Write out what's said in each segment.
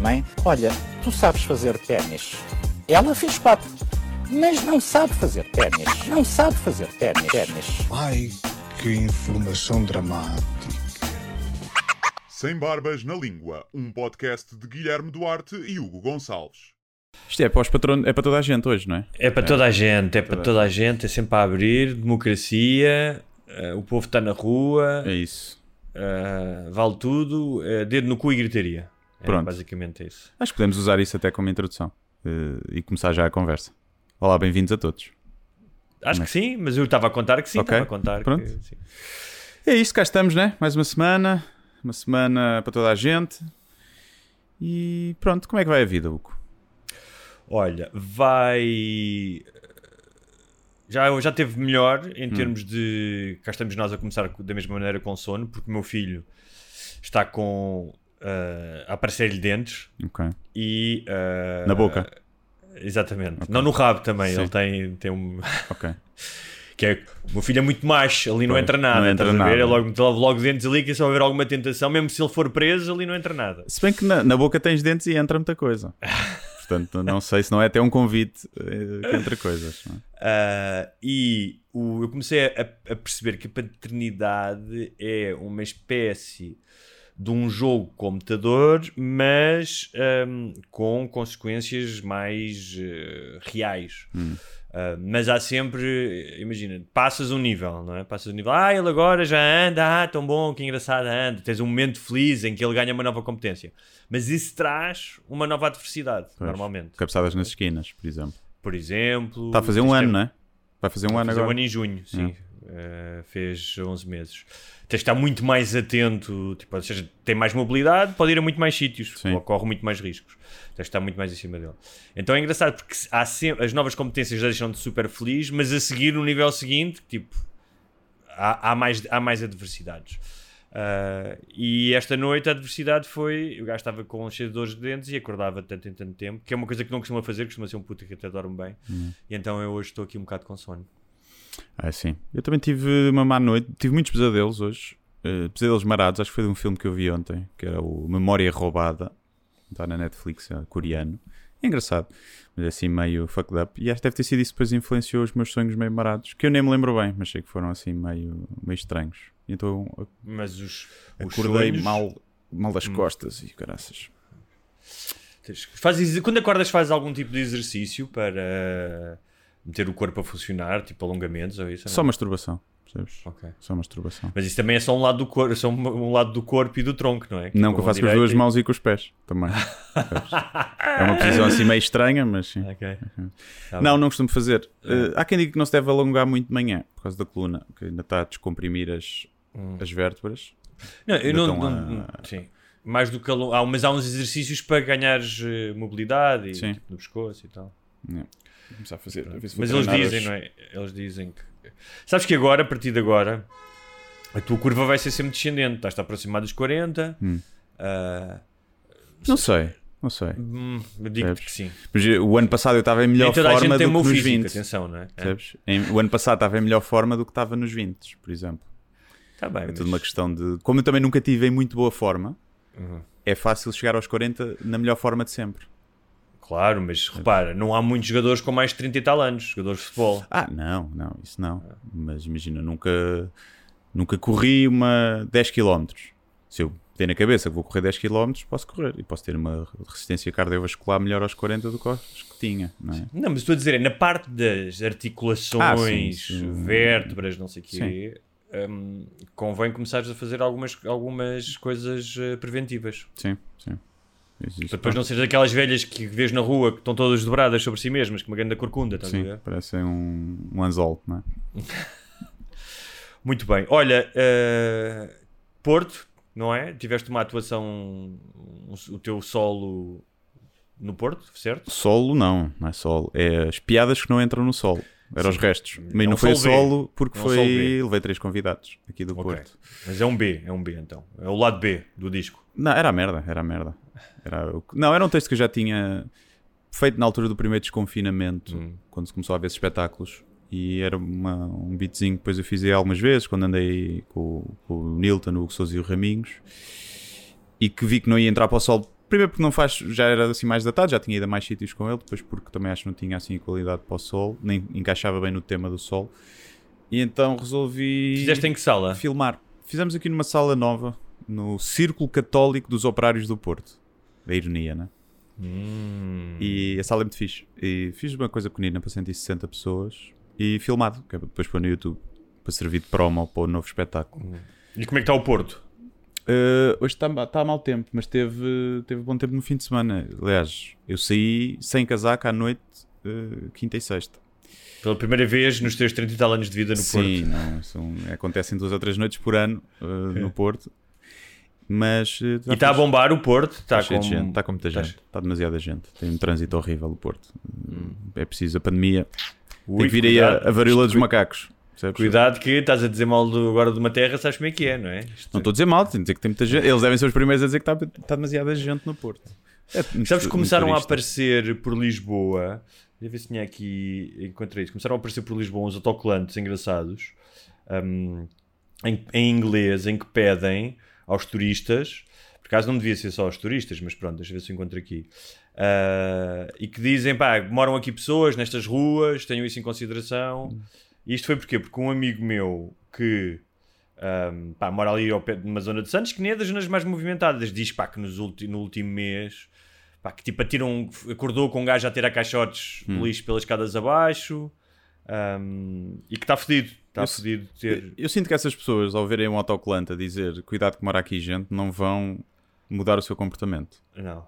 Mãe, olha, tu sabes fazer ténis. Ela fez quatro, mas não sabe fazer ténis. Não sabe fazer ténis. Ai, que informação dramática. Sem Barbas na Língua, um podcast de Guilherme Duarte e Hugo Gonçalves. Isto é para os patronos, é para toda a gente hoje, não é? É para toda a gente, é para Toda a toda a gente, é sempre a abrir, democracia, eh, o povo está na rua, É isso. Eh, vale tudo, eh, dedo no cu e gritaria. É, Pronto. basicamente é isso. Acho que podemos usar isso até como introdução eh, e começar já a conversa. Olá, bem-vindos a todos. Acho que sim, mas eu estava a contar que sim, Ok, estava a contar pronto. que sim. É isto, cá estamos, né? Mais uma semana, uma semana para toda a gente. E pronto, como é que vai a vida, Hugo? Olha, vai. Já, já teve melhor Hum. em termos de. Cá estamos nós a começar da mesma maneira com sono, porque o meu filho está com. eh, a aparecer-lhe dentes Ok. e. eh, Na boca. Exatamente. Não no rabo também. Sim. Ele tem, tem um. Ok. que é. O meu filho é muito macho, ali não Pois, entra nada. não entra nada. É logo, logo, dentes ali, que só haver alguma tentação, mesmo se ele for preso, ali não entra nada. Se bem que na, na boca tens dentes e entra muita coisa. Portanto, não sei se não é até um convite eh, que entra coisas. não é? Ah, e o- eu comecei a, a perceber que a paternidade é uma espécie de um jogo com computador, mas ahm, com consequências mais eh, reais. Ah, mas há sempre, imagina, passas um nível, não é? Passas um nível, ah, ele agora já anda, ah, tão bom, que engraçado, anda. Tens um momento feliz em que ele ganha uma nova competência. Mas isso traz uma nova adversidade, Pois. normalmente. Cabeçadas nas esquinas, por exemplo. Por exemplo. Está a fazer um é- ano, não é? Vai fazer um ano fazer agora. um ano em junho, sim. Uh, fez 11 meses. Tens de estar muito mais atento, tipo, ou seja, tem mais mobilidade, pode ir a muito mais sítios, Sim. corre muito mais riscos. Tens de estar muito mais em cima dele. Então é engraçado porque há sempre, as novas competências deixam-te super feliz, mas a seguir, no nível seguinte, tipo, há, há mais, há mais adversidades. Uh, e esta noite a adversidade foi. O gajo estava com cheio de dores de dentes e acordava de tanto em tanto tempo, que é uma coisa que não costuma fazer, costuma ser um puto que até dorme bem. E então eu hoje estou aqui um bocado com sono. Ah, sim. Eu também tive uma má noite, tive muitos pesadelos hoje. Eh, pesadelos marados, acho que foi de um filme que eu vi ontem, que era o Memória Roubada, está na Netflix, é coreano. É engraçado, mas é assim meio fucked up. E acho que deve ter sido isso que depois influenciou os meus sonhos meio marados, que eu nem me lembro bem, mas sei que foram assim meio, meio estranhos. Então Mas os, os acordei sonhos- mal, mal das Hum. costas e caraças. Fazes, quando acordas, fazes algum tipo de exercício para meter o corpo a funcionar, tipo alongamentos ou isso? ou Só masturbação, percebes? Ok. Só masturbação. Mas isso também é só um lado do corpo, só um, um lado do corpo e do tronco, não é? Não, que eu faço com as duas e- mãos e com os pés também. É uma posição assim meio estranha, mas sim. Ok. Tá Não, bem. não costumo fazer. Eh, há quem diga que não se deve alongar muito de manhã por causa da coluna, que ainda está a descomprimir as, as vértebras. Não, eu não, não- ah, sim. Mais do que a há, mas há uns exercícios para ganhares eh, mobilidade e, tipo, no pescoço e tal. Vou começar a fazer. a Mas eles dizem, hoje. não é? Eles dizem que. Sabes que agora, a partir de agora, a tua curva vai ser sempre descendente. Estás-te a aproximar dos 40. Hum. ah, Não sei, não sei. hum, digo-te que sim. Mas eh, o ano passado eu estava em melhor a forma do que nos físico, 20. atenção, não é? É. Percebes? Em- o ano passado estava em melhor forma do que estava nos 20, por exemplo. Tá bem, É mas- tudo uma questão de. Como eu também nunca tive em muito boa forma, Uhum. é fácil chegar aos 40 na melhor forma de sempre. Claro, mas repara, não há muitos jogadores com mais de 30 e tal anos, jogadores de futebol. Ah, não, não, isso não. Mas imagina, nunca, nunca corri uma 10 km. Se eu ter na cabeça que vou correr 10 km, posso correr. E posso ter uma resistência cardiovascular melhor aos 40 do que aos que tinha, não é? Não, mas estou a dizer, é na parte das articulações, Ah, sim, sim. vértebras, não sei o quê, hum, convém começares a fazer algumas, algumas coisas eh, preventivas. Sim, sim. Existe. Para depois não seres aquelas velhas que vês na rua que estão todas dobradas sobre si mesmas, com uma grande corcunda, estás a Sim, ver? parece um, um anzol, não é? Muito bem. Olha, eh, Porto, não é? Tiveste uma atuação, um- o teu solo no Porto, certo? Solo não, não é solo. É as piadas que não entram no solo. Eram os restos. Mas não um foi solo solo porque um foi. solo. Levei três convidados aqui do Ok. Porto. Mas é um B, é um B então. É o lado B do disco. Não, era a merda, era a merda. Era o Não, era um texto que eu já tinha feito na altura do primeiro desconfinamento, Hum. quando se começou a ver espetáculos. E era uma- um beatzinho que depois eu fiz algumas vezes, quando andei com, o- com o Nilton, o Hugo Sousa e o Raminhos. E que vi que não ia entrar para o sol. Primeiro porque não faz, já era assim mais datado, já tinha ido a mais sítios com ele. Depois porque também acho que não tinha assim qualidade para o sol, nem encaixava bem no tema do sol. E então resolvi Fizeste em que sala? filmar. Fizemos aqui numa sala nova, no Círculo Católico dos Operários do Porto. Da ironia, né? Hum. E a sala é muito fixe. E fiz uma coisa pequenina para 160 pessoas e filmado, que é para depois pôr no YouTube, para servir de promo para o novo espetáculo. E como é que está o Porto? Uh, hoje está tá mau tempo, mas teve, teve bom tempo no fim de semana. Aliás, eu saí sem casaco à noite, uh, quinta e sexta. Pela primeira vez nos teus 30 e tal anos de vida no Sim, Porto. não, são, acontecem duas ou três noites por ano uh, no Porto. Mas E está a bombar o Porto. Está com... gente, está com muita gente, está demasiada gente. Tem um trânsito horrível o Porto. É preciso a pandemia. Ui, Tem que vir aí a, a varíola dos macacos. Percebes? Cuidado que estás a dizer mal do- agora de uma terra, sabes como é que é, não é? Isto- Não estou a dizer mal, tenho dizer que tem muita gente. Eles devem ser os primeiros a dizer que está, está demasiada gente no Porto. É Sabes que começaram a aparecer por Lisboa. Deixa eu ver se tinha aqui. Encontrei isso. Começaram a aparecer por Lisboa uns autocolantes engraçados hum, em, em inglês em que pedem aos turistas. Por acaso não devia ser só aos turistas, mas pronto, deixa eu ver se eu encontro aqui. Ah, e que dizem, pá, moram aqui pessoas nestas ruas, tenham isso em consideração. E isto foi porquê? Porque um amigo meu que um, pá, mora ali ao pé de uma zona de Santos, que nem é das zonas mais movimentadas, diz pá, que nos ulti- no último mês pá, que tipo atiram, acordou com um gajo a tirar caixotes de lixo pelas escadas abaixo um, e que está fedido. Está Eu- fedido ter. Eu sinto que essas pessoas, ao verem um autocolante a dizer cuidado que mora aqui gente, não vão mudar o seu comportamento. Não.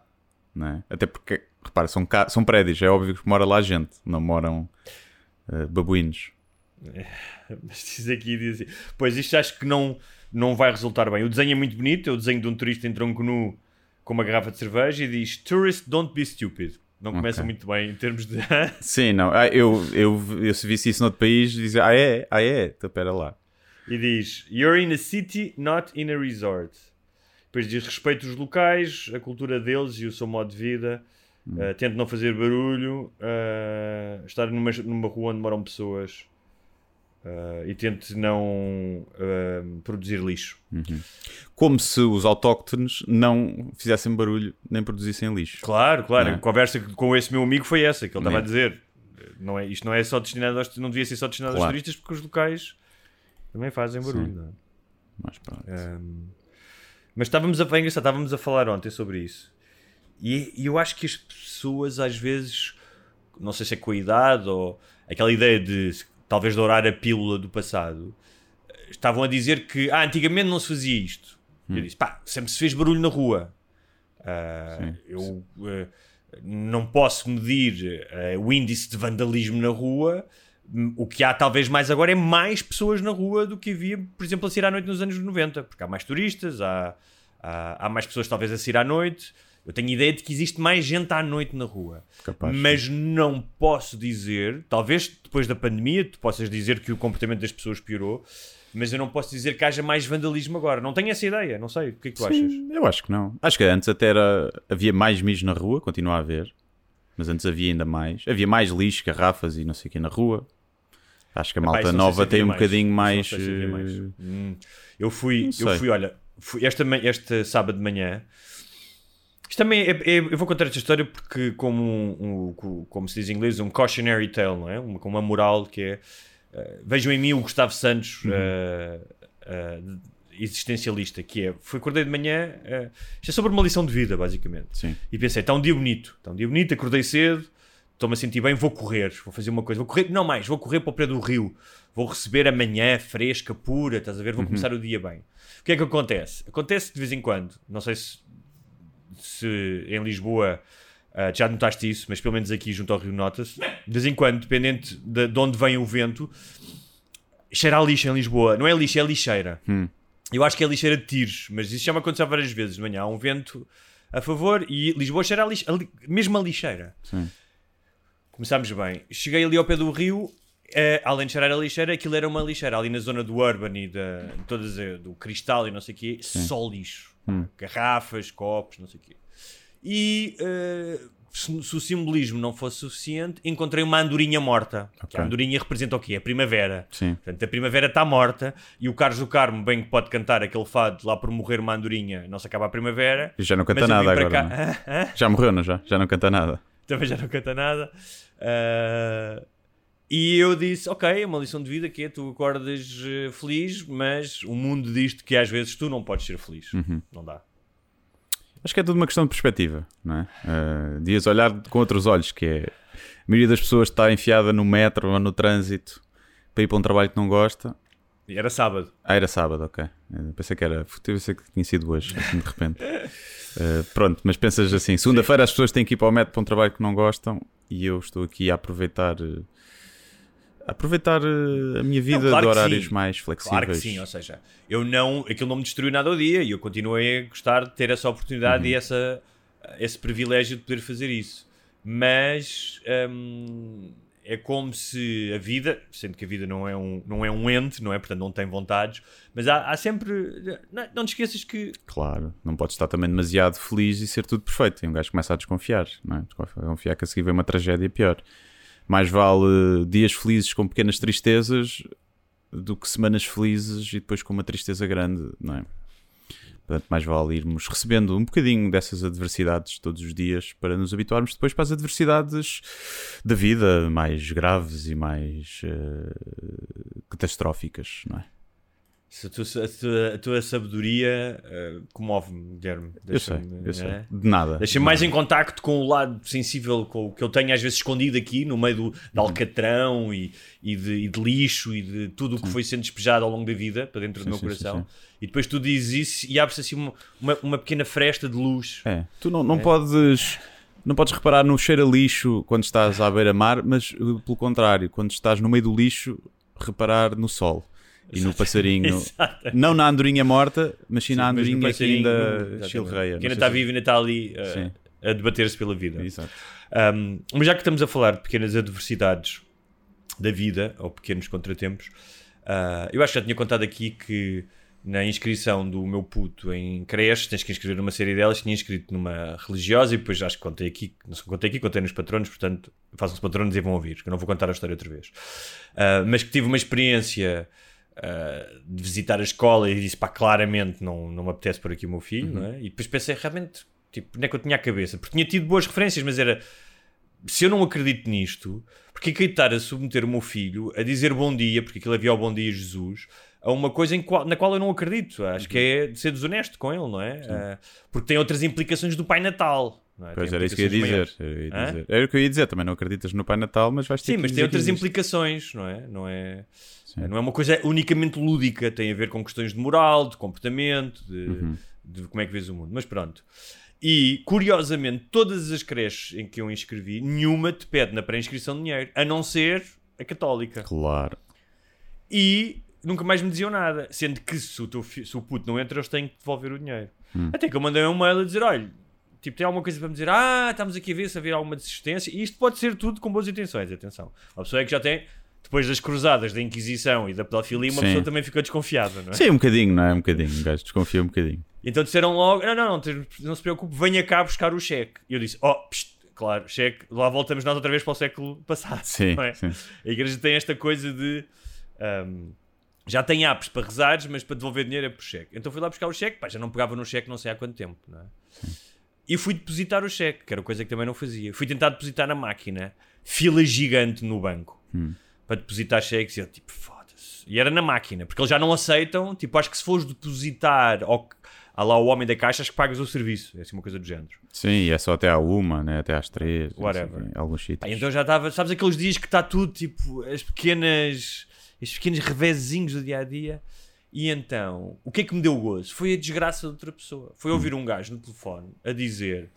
Não é? Até porque, repara, são, são prédios, é óbvio que mora lá gente, não moram eh, babuínos. Mas diz aqui, diz assim. Pois isto acho que não, não vai resultar bem. O desenho é muito bonito, é o desenho de um turista em tronco nu com uma garrafa de cerveja e diz Tourist don't be stupid. Não começa Ok. muito bem em termos de. Sim, não. Ah, eu, eu, eu se visse isso noutro país, dizia, ah é? Ah é? Então pera lá. E diz: You're in a city, not in a resort. Depois diz: respeito os locais, a cultura deles e o seu modo de vida. Uh, tente não fazer barulho. uh, estar numa, numa rua onde moram pessoas. Uh, e tente não uh, produzir lixo. Como se os autóctones não fizessem barulho nem produzissem lixo. Claro, claro. É? A conversa com esse meu amigo foi essa que ele estava É. a dizer. Não é, isto não é só destinado aos, não devia ser só destinado aos Claro. turistas porque os locais também fazem barulho. É? Mas pronto. Um, mas estávamos a, é estávamos a falar ontem sobre isso. E, e eu acho que as pessoas às vezes, não sei se é com a idade ou aquela ideia de talvez dourar a pílula do passado, estavam a dizer que ah, antigamente não se fazia isto. Eu disse, pá, sempre se fez barulho na rua. Ah, Sim. eu eh, não posso medir eh, o índice de vandalismo na rua. O que há talvez mais agora é mais pessoas na rua do que havia, por exemplo, a sair à noite nos anos 90, porque há mais turistas, há, há, há mais pessoas talvez a sair à noite. Eu tenho ideia de que existe mais gente à noite na rua. Capaz, Mas não posso dizer, talvez depois da pandemia, tu possas dizer que o comportamento das pessoas piorou, mas eu não posso dizer que haja mais vandalismo agora. Não tenho essa ideia, não sei. O que é que tu achas? Sim, eu acho que não. Acho que antes até era, havia mais mijo na rua, continua a haver. Mas antes havia ainda mais. Havia mais lixo, garrafas e não sei o que na rua. Acho que a malta nova tem um mais. bocadinho mais. mais. eh, Hum. Eu fui, eu fui, olha, fui esta, este sábado de manhã. Isto também é, é- eu vou contar esta história porque, como, um, um- como se diz em inglês, um cautionary tale, não é? Uma, com uma moral que é eh, vejam em mim o Gustavo Santos eh, eh, existencialista, que é fui acordei de manhã, eh, isto é sobre uma lição de vida, basicamente. Sim. E pensei, está um dia bonito, está um dia bonito, acordei cedo, estou-me a sentir bem, vou correr, vou fazer uma coisa, vou correr, não mais, vou correr para o pé do rio, vou receber a manhã fresca, pura, estás a ver, vou começar o dia bem. O que é que acontece? Acontece de vez em quando, não sei se, se em Lisboa ah, já notaste isso, mas pelo menos aqui junto ao rio nota-se, de vez em quando, dependente de, de onde vem o vento, cheira a lixo em Lisboa, não é lixo, é lixeira. Hum. Eu acho que é lixeira de tiros, mas isso já me aconteceu várias vezes de manhã. Há um vento a favor e Lisboa cheira a, lix... a li... mesmo a lixeira. Sim. Começámos bem. Cheguei ali ao pé do rio, eh, além de cheirar a lixeira, aquilo era uma lixeira ali na zona do Urban e da, todas, eh, do cristal e não sei o quê, só lixo. Hum. Garrafas, copos, não sei o quê. E eh, se, se o simbolismo não fosse suficiente, encontrei uma andorinha morta. Que Ok. a andorinha representa o quê? A primavera. Sim. Portanto, a primavera está morta e o Carlos do Carmo bem que pode cantar aquele fado lá por morrer uma andorinha, não se acaba a primavera. E já não canta nada agora. cá- é? Já morreu, não já? Já não canta nada. também já não canta nada. Ah, e eu disse: Ok, é uma lição de vida que é tu acordas eh, feliz, mas o mundo diz-te que às vezes tu não podes ser feliz. Uhum. Não dá. Acho que é tudo uma questão de perspectiva, não é? Uh, Dias olhar com outros olhos, que é a maioria das pessoas está enfiada no metro ou no trânsito para ir para um trabalho que não gosta. E era sábado. Ah, era sábado, ok. Eu pensei que era, pensei que tinha sido hoje, assim de repente. Uh, pronto, mas pensas assim: segunda-feira as pessoas têm que ir para o metro para um trabalho que não gostam e eu estou aqui a aproveitar. uh, aproveitar uh, a minha vida claro de horários mais flexíveis. Claro que sim, ou seja, eu não, aquilo não me destruiu nada ao dia e eu continuei a gostar de ter essa oportunidade Uhum. e essa, esse privilégio de poder fazer isso. Mas hum, é como se a vida, sendo que a vida não é um, não é um ente, não é? Portanto, não tem vontades, mas há, há sempre. Não, não te esqueças que Claro, não pode estar também demasiado feliz e ser tudo perfeito. E um gajo começa a desconfiar, não é? Desconfiar que a seguir vem uma tragédia pior. Mais vale dias felizes com pequenas tristezas do que semanas felizes e depois com uma tristeza grande, não é? Portanto, mais vale irmos recebendo um bocadinho dessas adversidades todos os dias para nos habituarmos depois para as adversidades da vida mais graves e mais eh, catastróficas, não é? Se a, tua, a tua- a tua sabedoria eh, comove-me, Guilherme. Eu sei, eu sei. é? De nada. Deixa-me de mais em contacto com o lado sensível com o que eu tenho às vezes escondido aqui no meio do, de Uhum. alcatrão e, e, de, e de lixo e de tudo o que foi sendo despejado ao longo da vida para dentro Sim, do meu sim, coração. sim. E depois tu dizes isso e abre-se assim uma, uma, uma pequena fresta de luz. É, tu não, não podes não podes reparar no cheiro a lixo quando estás à beira-mar, mas uh, pelo contrário, quando estás no meio do lixo, reparar no sol e no passarinho. Não na andorinha morta, mas sim na andorinha que ainda chilreia. Que ainda está vivo e ainda está ali uh, a debater-se pela vida. Exato. Um, mas já que estamos a falar de pequenas adversidades da vida, ou pequenos contratempos, uh, eu acho que já tinha contado aqui que na inscrição do meu puto em creche, tens que inscrever numa série delas, tinha inscrito numa religiosa e depois acho que contei aqui, não sei, contei aqui, contei nos patronos, portanto façam-se patronos e vão ouvir, que eu não vou contar a história outra vez. Uh, mas que tive uma experiência uh, de visitar a escola e disse, pá, claramente não, não me apetece por aqui o meu filho, não é? E depois pensei, realmente, tipo, onde é que eu tinha a cabeça? Porque tinha tido boas referências, mas era se eu não acredito nisto, porque é que estar a submeter o meu filho a dizer bom dia, porque aquilo havia o bom dia Jesus, a uma coisa qual- na qual eu não acredito? Acho que é de ser desonesto com ele, não é? Ah, porque tem outras implicações do Pai Natal. É? Pois era isso que eu ia dizer. maiores. eu ia Hã? dizer. Era o que eu ia dizer, também não acreditas no Pai Natal, mas vais ter Sim, mas tem outras existe. implicações, não é? Não é, Sim. não é uma coisa unicamente lúdica, tem a ver com questões de moral, de comportamento, de, Uhum. de como é que vês o mundo. Mas pronto. E, curiosamente, todas as creches em que eu inscrevi, nenhuma te pede na pré-inscrição dinheiro, a não ser a católica. Claro. E nunca mais me diziam nada. Sendo que se o, teu se o puto não entra, eles têm que devolver o dinheiro. Hum. Até que eu mandei um mail a dizer: olha, tipo, tem alguma coisa para me dizer? Ah, estamos aqui a ver se haver alguma desistência. E isto pode ser tudo com boas intenções, atenção. A pessoa é que já tem, depois das cruzadas da Inquisição e da pedofilia, uma Sim. pessoa também ficou desconfiada, não é? Sim, um bocadinho, não é? Um bocadinho. O gajo desconfia um bocadinho. Então disseram logo: não, não, não, não se preocupe, venha cá buscar o cheque. E eu disse: oh, pst, claro, cheque, lá voltamos nós outra vez para o século passado. Sim, é? sim. A igreja tem esta coisa de. ahm, já tem apps para rezares, mas para devolver dinheiro é por cheque. Então fui lá buscar o cheque, pá, já não pegava no cheque não sei há quanto tempo, não é? E fui depositar o cheque, que era coisa que também não fazia. Fui tentar depositar na máquina, fila gigante no banco para depositar cheques. E eu, tipo, foda-se. E era na máquina, porque eles já não aceitam. Tipo, acho que se fores depositar ao, a lá o homem da caixa, acho que pagas o serviço. É assim uma coisa do género. Sim, e é só até à uma, né? até às três. Whatever. quê, Alguns sítios. Então já estava, sabes aqueles dias que está tudo tipo as pequenas, estes pequenos revezinhos do dia a dia. E então, o que é que me deu gozo? Foi a desgraça de outra pessoa. Foi ouvir um gajo no telefone a dizer: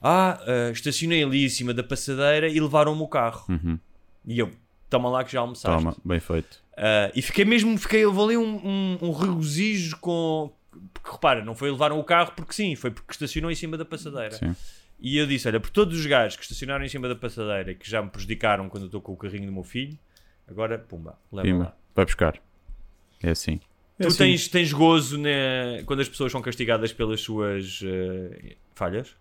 Ah, ah, estacionei ali em cima da passadeira e levaram-me o carro. Uhum. E eu, toma lá que já almoçaste. Toma, bem feito. Ah, e fiquei mesmo, fiquei, levou ali um, um, um regozijo com. Porque repara, não foi levaram o carro porque sim, foi porque estacionou em cima da passadeira. Sim. E eu disse: Olha, por todos os gajos que estacionaram em cima da passadeira e que já me prejudicaram quando eu estou com o carrinho do meu filho, agora, pumba, leva Pima, lá. vai buscar. É assim. É Tu assim. tens, tens gozo né, quando as pessoas são castigadas pelas suas eh, falhas?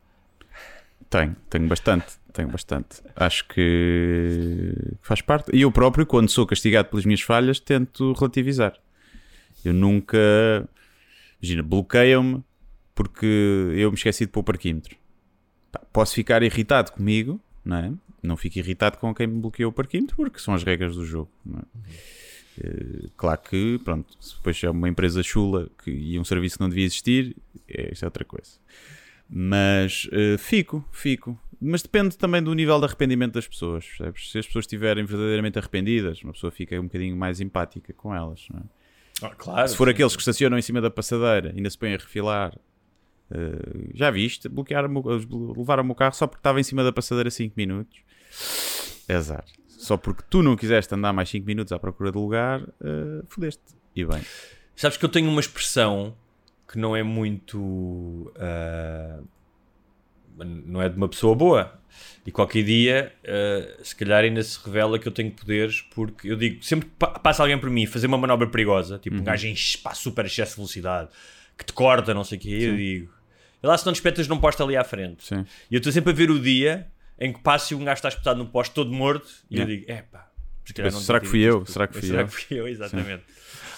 Tenho, tenho bastante, tenho bastante. Acho que faz parte. E eu próprio, quando sou castigado pelas minhas falhas, tento relativizar. Eu nunca. Imagina, bloqueiam-me porque eu me esqueci de pôr o parquímetro. Posso ficar irritado comigo, não é? Não fico irritado com quem me bloqueou o parquímetro porque são as regras do jogo, não é? Eh, Claro que, pronto, se depois é uma empresa chula que, e um serviço que não devia existir, é, isso é outra coisa. Mas eh, fico, fico. Mas depende também do nível de arrependimento das pessoas. percebes? Se as pessoas estiverem verdadeiramente arrependidas, uma pessoa fica um bocadinho mais empática com elas. não é? claro. Se for aqueles que estacionam em cima da passadeira, ainda se põem a refilar. eh, já viste? Bloquearam levaram-me o carro só porque estava em cima da passadeira 5 minutos. É azar. Só porque tu não quiseste andar mais 5 minutos à procura de lugar, eh, fodeste. E bem. Sabes que eu tenho uma expressão que não é muito. ah, não é de uma pessoa boa. E qualquer dia, ah, se calhar ainda se revela que eu tenho poderes, porque eu digo, sempre que pa- passa alguém por mim fazer uma manobra perigosa, tipo um gajo em super excesso de velocidade, que te corta, não sei o quê, eu digo, e lá se não despetas não posto ali à frente. Sim. E eu estou sempre a ver o dia em que passa e um gajo está espetado no poste todo morto, e Yeah. eu digo, é pá. Será que fui eu? Será tudo." que fui Será eu? que fui eu? Exatamente.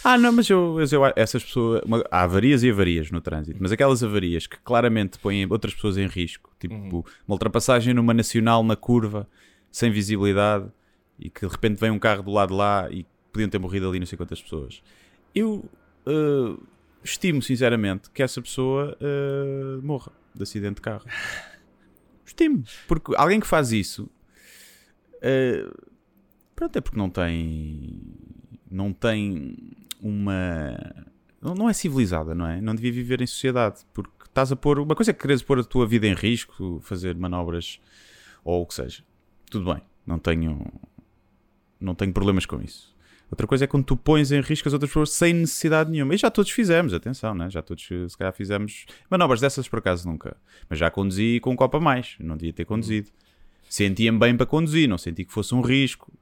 Ah, não, mas eu, eu essas pessoas. uma- há avarias e avarias no trânsito, mas aquelas avarias que claramente põem outras pessoas em risco, tipo Uhum. uma ultrapassagem numa nacional na curva, sem visibilidade, e que de repente vem um carro do lado de lá e podiam ter morrido ali não sei quantas pessoas. Eu eh, estimo sinceramente que essa pessoa eh, morra de acidente de carro. Estimo, porque alguém que faz isso. eh, Pronto, é porque não tem. Não tem uma. Não, é civilizada, não é? Não devia viver em sociedade. Porque estás a pôr. Uma coisa é que queres pôr a tua vida em risco, fazer manobras ou o que seja. Tudo bem. Não tenho. Não tenho problemas com isso. Outra coisa é quando tu pões em risco as outras pessoas sem necessidade nenhuma. E já todos fizemos, atenção, né? já todos se calhar fizemos manobras dessas por acaso nunca. Mas já conduzi com um copo a mais. Não devia ter conduzido. Sentia-me bem para conduzir, não senti que fosse um risco.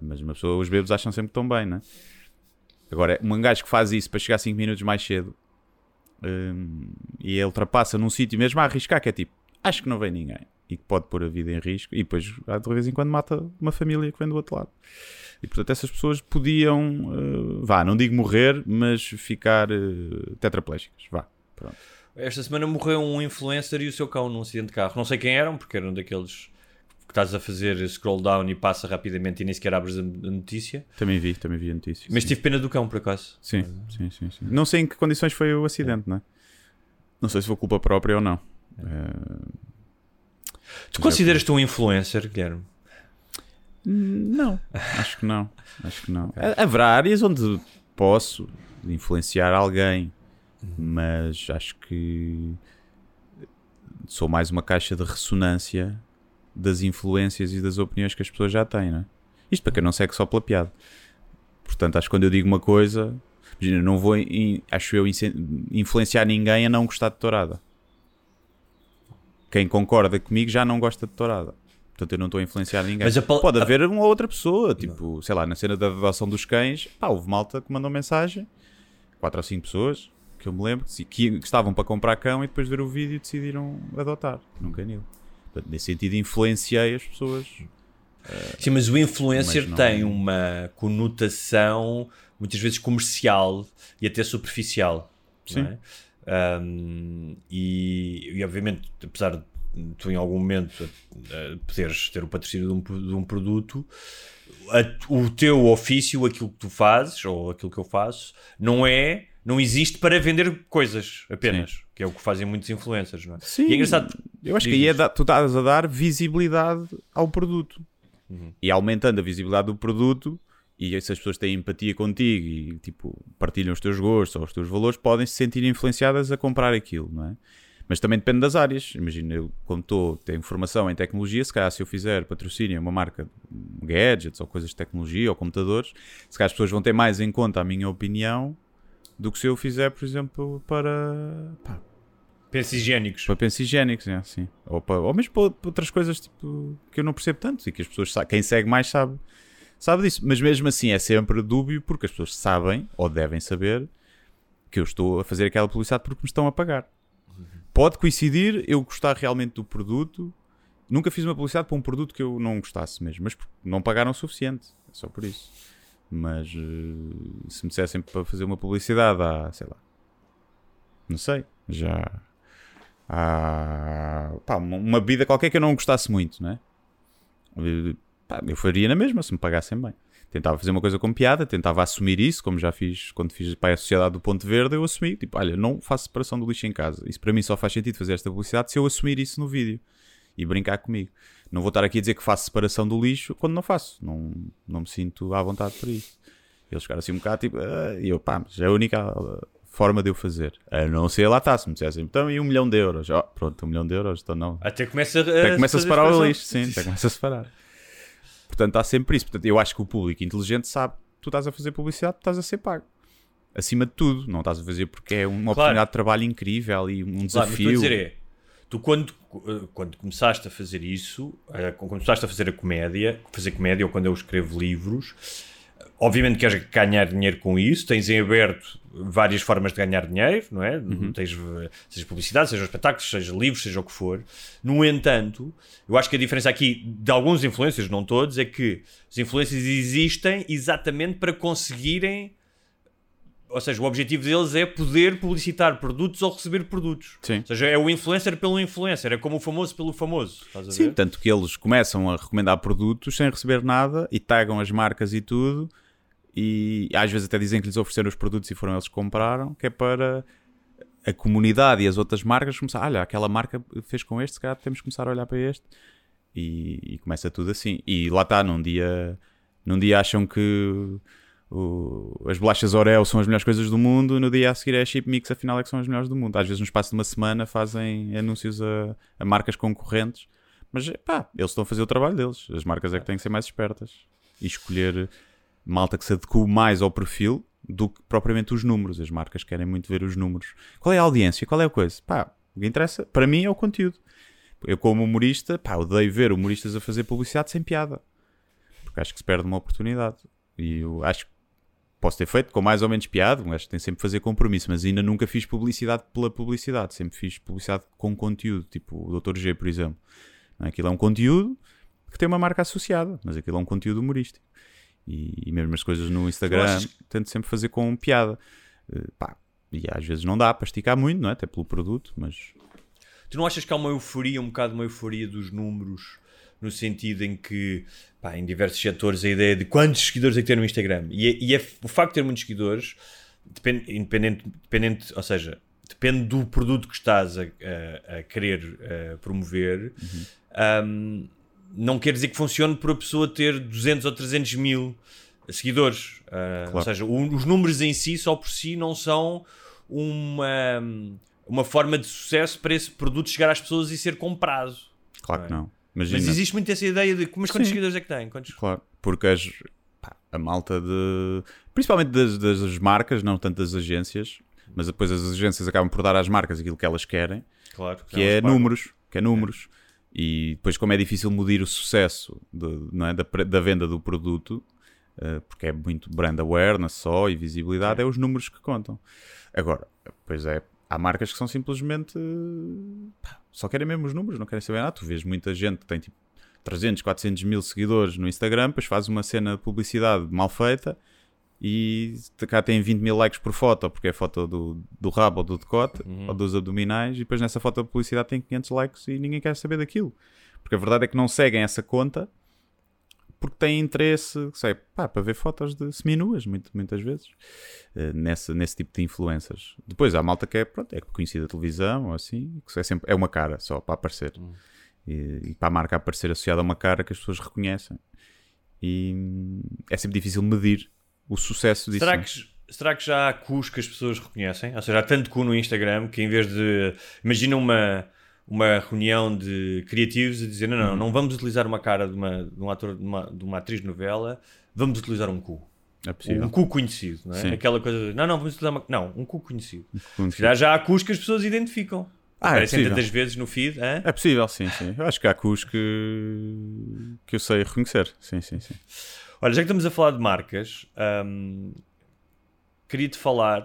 Mas uma pessoa, os bebês acham sempre estão bem, né? Agora, um gajo que faz isso para chegar 5 minutos mais cedo hum, e ele ultrapassa num sítio mesmo a arriscar, que é tipo, acho que não vem ninguém e que pode pôr a vida em risco e depois de vez em quando mata uma família que vem do outro lado. E portanto, essas pessoas podiam, eh, vá, não digo morrer, mas ficar eh, tetraplégicas, vá. Pronto. Esta semana morreu um influencer e o seu cão num acidente de carro. Não sei quem eram, porque eram daqueles estás a fazer scroll down e passa rapidamente e nem sequer abres a notícia. Também vi, também vi a notícia. Mas sim. tive pena do cão, por acaso. Sim, sim, sim, sim. Não sei em que condições foi o acidente, não é? Não sei se foi culpa própria ou não. Eh, Tu consideras-te um influencer, Guilherme? Não, acho que não. Acho que não. Ha- Haverá áreas onde posso influenciar alguém, mas acho que sou mais uma caixa de ressonância das influências e das opiniões que as pessoas já têm, não é? Isto para quem não segue só pela piada. Portanto, acho que quando eu digo uma coisa, imagina, não vou, in- acho eu, influenciar ninguém a não gostar de tourada. Quem concorda comigo já não gosta de tourada. Portanto, eu não estou a influenciar ninguém. Pal- Pode haver uma outra pessoa, tipo, sei lá, na cena da adoção dos cães, pá, houve malta que mandou mensagem, quatro ou cinco pessoas, que eu me lembro, que, que estavam para comprar cão e depois de ver o vídeo decidiram adotar num canil. Portanto, nesse sentido, influenciei as pessoas. Sim, mas o influencer Mas não- tem uma conotação muitas vezes comercial e até superficial. Sim. é? Ahm, e, e, obviamente, apesar de tu em algum momento eh, poderes ter o patrocínio de um, de um produto, a- o teu ofício, aquilo que tu fazes, ou aquilo que eu faço, não é, não existe para vender coisas apenas, que é o que fazem muitos influencers, não é? Sim, E é engraçado. Eu acho que aí é da- tu estás a dar visibilidade ao produto. Uhum. E aumentando a visibilidade do produto, e se as pessoas têm empatia contigo e tipo, partilham os teus gostos ou os teus valores, podem se sentir influenciadas a comprar aquilo, não é? Mas também depende das áreas. Imagina, eu, como estou, tenho formação em tecnologia, se calhar se eu fizer patrocínio a uma marca de gadgets ou coisas de tecnologia ou computadores, se calhar as pessoas vão ter mais em conta a minha opinião do que se eu fizer, por exemplo, para. Pá, Pensos higiênicos. para pensos higiênicos, é, assim. ou, para, ou mesmo para, para outras coisas tipo, que eu não percebo tanto e que as pessoas quem segue mais sabe, sabe disso. Mas mesmo assim é sempre dúbio porque as pessoas sabem ou devem saber que eu estou a fazer aquela publicidade porque me estão a pagar. Pode coincidir eu gostar realmente do produto. Nunca fiz uma publicidade para um produto que eu não gostasse mesmo, mas não pagaram o suficiente. É só por isso. Mas eh, se me dissessem para fazer uma publicidade há, sei lá, não sei, já há pá, uma- bebida qualquer que eu não gostasse muito, né? Pá, eu faria na mesma se me pagassem bem. Tentava fazer uma coisa com piada, tentava assumir isso, como já fiz quando fiz para a Sociedade do Ponto Verde, eu assumi, tipo, olha, não faço separação do lixo em casa. Isso para mim só faz sentido fazer esta publicidade se eu assumir isso no vídeo e brincar comigo. Não vou estar aqui a dizer que faço separação do lixo quando não faço. Não, não me sinto à vontade para isso. Eles ficaram assim um bocado tipo, "Ah", e eu, pá, mas é a única ah, forma de eu fazer. A não ser lá está, se me dissessem, então e um milhão de euros? Oh, pronto, um milhão de euros, então não. Até começa a, Até começa a separar o lixo, sim, até começa a separar. Portanto, há sempre isso. Portanto, eu acho que o público inteligente sabe que tu estás a fazer publicidade, tu estás a ser pago. Acima de tudo, não estás a fazer porque é uma oportunidade de trabalho incrível e um Claro, mas desafio. estou a dizer é, tu quando, eh, quando começaste a fazer isso, eh, quando começaste a fazer a comédia, fazer comédia ou quando eu escrevo livros, eh, obviamente queres ganhar dinheiro com isso, tens em aberto várias formas de ganhar dinheiro, não é? Uhum. Tens, seja publicidade, seja espetáculos, seja livros, seja o que for. No entanto, eu acho que a diferença aqui de alguns influencers, não todos, é que os influencers existem exatamente para conseguirem ou seja, o objetivo deles é poder publicitar produtos ou receber produtos. Sim. Ou seja, é o influencer pelo influencer, é como o famoso pelo famoso. Sim, ver? tanto que eles começam a recomendar produtos sem receber nada e tagam as marcas e tudo. E às vezes até dizem que lhes ofereceram os produtos e foram eles que compraram, que é para a comunidade e as outras marcas começar. Olha, aquela marca fez com este, se calhar temos que começar a olhar para este. E, e começa tudo assim. E lá está, num dia, num dia acham que o- as bolachas Oreo são as melhores coisas do mundo, no dia a seguir é a Chip Mix, afinal é que são as melhores do mundo. Às vezes, no espaço de uma semana, fazem anúncios a, a marcas concorrentes, mas pá, eles estão a fazer o trabalho deles. As marcas é que têm que ser mais espertas e escolher malta que se adeque mais ao perfil do que propriamente os números. As marcas querem muito ver os números. Qual é a audiência? Qual é a coisa? Pá, o que interessa para mim é o conteúdo. Eu, como humorista, pá, odeio ver humoristas a fazer publicidade sem piada. Porque acho que se perde uma oportunidade. E eu acho que posso ter feito com mais ou menos piada, gajo tem sempre que fazer compromisso, mas ainda nunca fiz publicidade pela publicidade, sempre fiz publicidade com conteúdo, tipo o Dr. G, por exemplo. É? Aquilo é um conteúdo que tem uma marca associada, mas aquilo é um conteúdo humorístico. E, e mesmo as coisas no Instagram, achas tento sempre fazer com piada. Eh, pá, e às vezes não dá para esticar muito, não é? Até pelo produto, mas Tu não achas que há uma euforia, um bocado uma euforia dos números, no sentido em que, pá, em diversos setores, a ideia de quantos seguidores é que tem no Instagram? E, é- e é, o facto de ter muitos seguidores, depende, independente, dependente, ou seja, depende do produto que estás a, a- a querer eh, promover, ahm, não quer dizer que funcione por a pessoa ter 200 ou 300 mil seguidores. Ou Claro. seja, o- os números em si, só por si, não são uma, uma forma de sucesso para esse produto chegar às pessoas e ser comprado. claro que Não é? não. Imagina, Mas existe muito essa ideia de mas quantos Sim. seguidores é que tem? Quantos? Claro, porque as, pá, a malta de. Principalmente das, das marcas, não tanto das agências, mas depois as agências acabam por dar às marcas aquilo que elas querem, Claro, que é números. Que é números. E depois, como é difícil medir o sucesso de- não é, da, da venda do produto, eh, porque é muito brand awareness só e visibilidade, é os números que contam. Agora, pois é, há marcas que são simplesmente. pá, só querem mesmo os números, não querem saber nada. Tu vês muita gente que tem tipo 300, 400 mil seguidores no Instagram, depois faz uma cena de publicidade mal feita e cá tem 20 mil likes por foto, porque é foto do, do rabo ou do decote ou dos abdominais, e depois nessa foto de publicidade tem 500 likes e ninguém quer saber daquilo. Porque a verdade é que não seguem essa conta porque têm interesse, sei, pá, para ver fotos de seminuas, muito, muitas vezes, eh, nessa, nesse tipo de influências. Depois há a malta que é, pronto, é conhecida da televisão ou assim, que é, sempre, é uma cara só para aparecer. E, e para a marca aparecer associada a uma cara que as pessoas reconhecem. E hum, é sempre difícil medir o sucesso disso. Será é? que, será que já há cus que as pessoas reconhecem? Ou seja, há tanto cu no Instagram que em vez de. Imagina uma, uma reunião de criativos a dizer: não, não, não vamos utilizar uma cara de, uma, de um ator, de uma, de uma atriz de novela, vamos utilizar um cu. É possível. Um cu conhecido, não é? Sim. Aquela coisa de, não, não, vamos utilizar uma. Não, um cu conhecido. conhecido. Se calhar já há cus que as pessoas identificam. Ah, é Aparecem tantas vezes no feed. hã? É possível, sim, sim. Eu acho que há cus que, que eu sei reconhecer. Sim, sim, sim. Olha, já que estamos a falar de marcas, hum, queria-te falar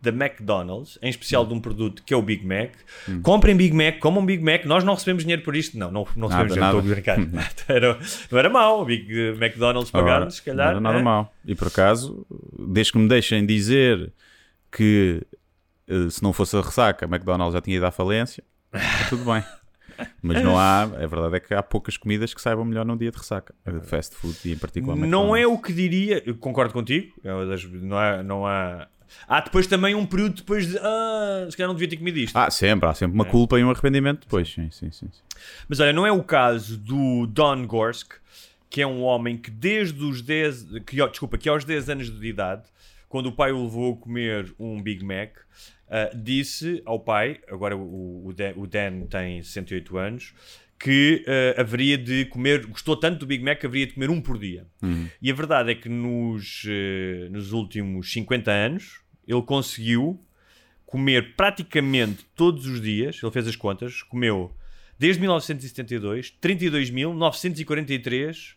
da McDonald's, em especial de um produto que é o Big Mac. Hum. Comprem Big Mac, comam Big Mac. Nós não recebemos dinheiro por isto. Não, não, não Nada, recebemos dinheiro, estou a brincar. era, não era mau o Big McDonald's pagar-nos, se calhar. Não era nada hã? mal. E por acaso, desde que me deixem dizer que eh, se não fosse a ressaca, a McDonald's já tinha ido à falência, está tudo bem. Mas não há, a verdade é que há poucas comidas que saibam melhor num dia de ressaca. De fast food e em particular Não é o que diria, concordo contigo, é não, há, não há. Há depois também um período depois de. Ah, se calhar não devia ter comido isto. Ah, sempre, há sempre uma É. culpa e um arrependimento depois. Sim, sim, sim. sim. Mas olha, não é o caso do Don Gorsk, que é um homem que desde os 10, que, desculpa, que aos 10 anos de idade, quando o pai o levou a comer um Big Mac, ah, disse ao pai, agora o, o Dan, o Dan tem 68 anos, que ah, haveria de comer, gostou tanto do Big Mac que haveria de comer um por dia. E a verdade é que nos, eh, nos últimos 50 anos ele conseguiu comer praticamente todos os dias, ele fez as contas, comeu desde 1972 32.943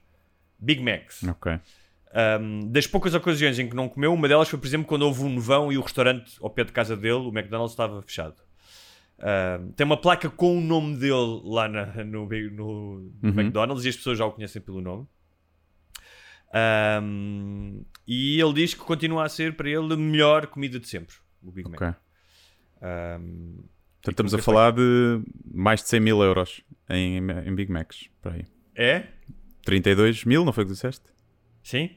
Big Macs. Ok. Um, das poucas ocasiões em que não comeu, uma delas foi, por exemplo, quando houve um nevão e o restaurante ao pé de casa dele, o McDonald's, estava fechado. Um, tem uma placa com o nome dele lá na- no, no McDonald's e as pessoas já o conhecem pelo nome. Um, e ele diz que continua a ser para ele a melhor comida de sempre, o Big Mac. Ok. Um, Portanto, estamos a nunca falar de mais de 100 mil euros em, em Big Macs. Para aí. é? 32 mil, não foi o que disseste? Sim?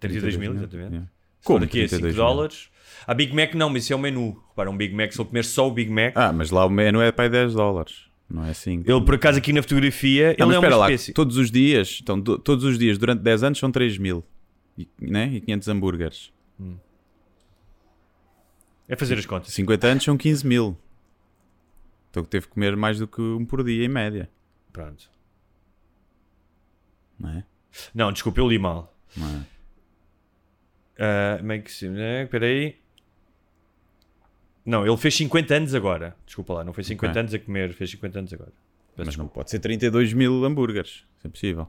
32 mil, exatamente. Yeah. Como Como daqui a 5 32 mil? dólares. A Big Mac não, mas isso é o menu. Repara, um Big Mac, se ele comer só o Big Mac, Ah, mas lá o menu é para aí 10 dólares. Não é assim. ele por acaso aqui na fotografia, Não, ele mas é espera uma lá, espécie. todos os dias, então, do- todos os dias, durante 10 anos, são 3 mil. E, né? e 500 hambúrgueres. É fazer as contas. 50 anos são 15 mil. Então teve que comer mais do que um por dia, em média. Pronto. Não é? Não, desculpa, eu li mal. Não é? Ah, como é que se. né? Espera aí. Não, ele fez 50 anos agora. Desculpa lá, não fez 50 Ok. anos a comer, fez 50 anos agora. Peço Mas não desculpa. pode ser 32 mil hambúrgueres. Isso é possível.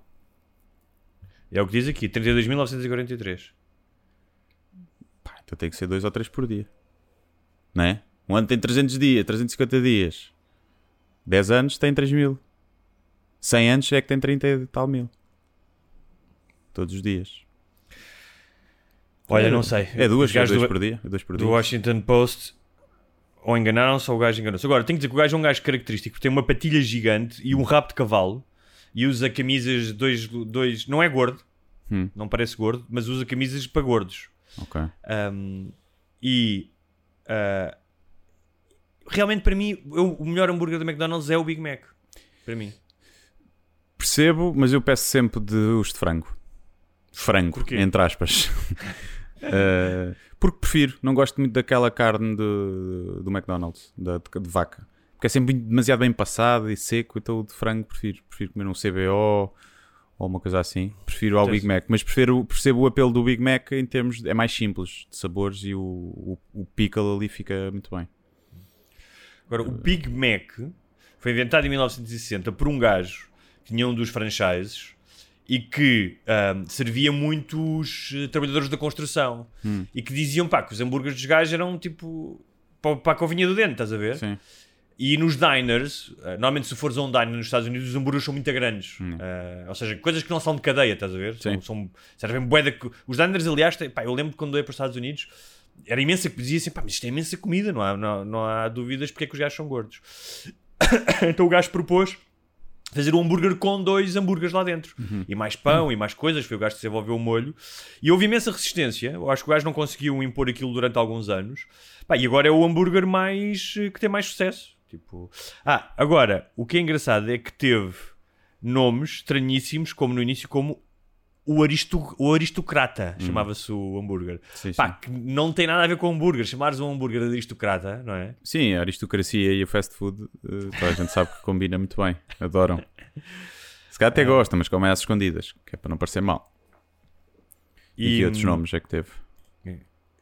É o que diz aqui, 32.943. Pá, então tem que ser 2 ou 3 por dia. Não é? Um ano tem 300 dias, 350 dias. 10 anos tem 3 mil. 100 anos é que tem 30 e tal mil. Todos os dias. Olha, não sei. É duas, é dois do- por dia. É dois por do dia. Washington Post ou enganaram-se ou o gajo enganou-se. Agora, tenho que dizer que o gajo é um gajo característico, porque tem uma patilha gigante e um rabo de cavalo e usa camisas dois, dois não é gordo, Hum. não parece gordo, mas usa camisas para gordos. Ok. Um, e ah, realmente para mim eu- o melhor hambúrguer da McDonald's é o Big Mac. Para mim. Percebo, mas eu peço sempre de os de frango. Frango, Porquê? entre aspas. Porque prefiro, não gosto muito daquela carne de- do McDonald's, da, de, de vaca. Porque é sempre demasiado bem passado e seco, então o de frango prefiro. Prefiro comer um CBO ou uma coisa assim. Prefiro ao. Big Mac. Mas prefiro, percebo o apelo do Big Mac em termos. de- é mais simples de sabores e o, o, o pickle ali fica muito bem. Agora, o Big Mac foi inventado em 1960 por um gajo que tinha um dos franchises e que ahm, servia muitos eh, trabalhadores da construção e que diziam pá, que os hambúrgueres dos gajos eram tipo para, a covinha do dente, estás a ver? Sim. E nos diners, eh, normalmente se fores a um diner nos Estados Unidos, os hambúrgueres são muito grandes. Eh, ou seja, coisas que não são de cadeia, estás a ver? São, Sim. são, servem bué de... Os diners, aliás, têm- pá, eu lembro que quando eu ia para os Estados Unidos, era imensa, dizia assim, pá, mas isto é imensa comida, não há, não, não há dúvidas porque é que os gajos são gordos. então o gajo propôs fazer um hambúrguer com dois hambúrgueres lá dentro. E mais pão e mais coisas. Foi o gajo que desenvolveu o molho. E houve imensa resistência. Eu acho que o gajo não conseguiu impor aquilo durante alguns anos. Pá, e agora é o hambúrguer mais que tem mais sucesso. Tipo... Ah, agora, o que é engraçado é que teve nomes estranhíssimos, como no início, como o, aristo, o aristocrata, chamava-se o hambúrguer. Hum. Sim, Pá, sim. que não tem nada a ver com hambúrguer. Chamares um hambúrguer de aristocrata, não é? Sim, a aristocracia e o fast food, eh, a gente sabe que combina muito bem. Adoram. Se calhar até gostam, mas comem às escondidas, que é para não parecer mal. E, que outros hum, nomes é que teve?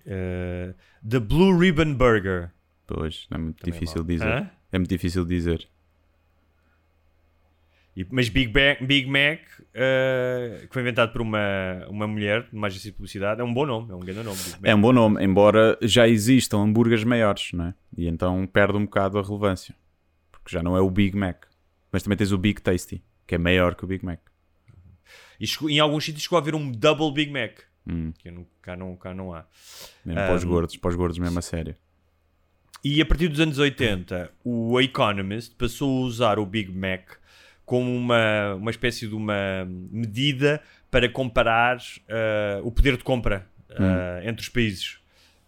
eh, The Blue Ribbon Burger. Pois, não é muito Também é de dizer. Hã? É muito difícil dizer. E- mas Big, Mac, Big Mac, eh, que foi inventado por uma, uma mulher, numa agência de publicidade, é um bom nome, é um grande nome. É um bom nome, embora já existam hambúrgueres maiores, não é? E então perde um bocado a relevância. Porque já não é o Big Mac. Mas também tens o Big Tasty, que é maior que o Big Mac. E chegou- em alguns sítios chegou a haver um Double Big Mac, Hum, que não- cá, não, cá não há. mesmo para os gordos, para os gordos mesmo a sério. E a partir dos anos 80, o Economist passou a usar o Big Mac como uma, uma espécie de uma medida para comparar eh, o poder de compra eh, entre os países.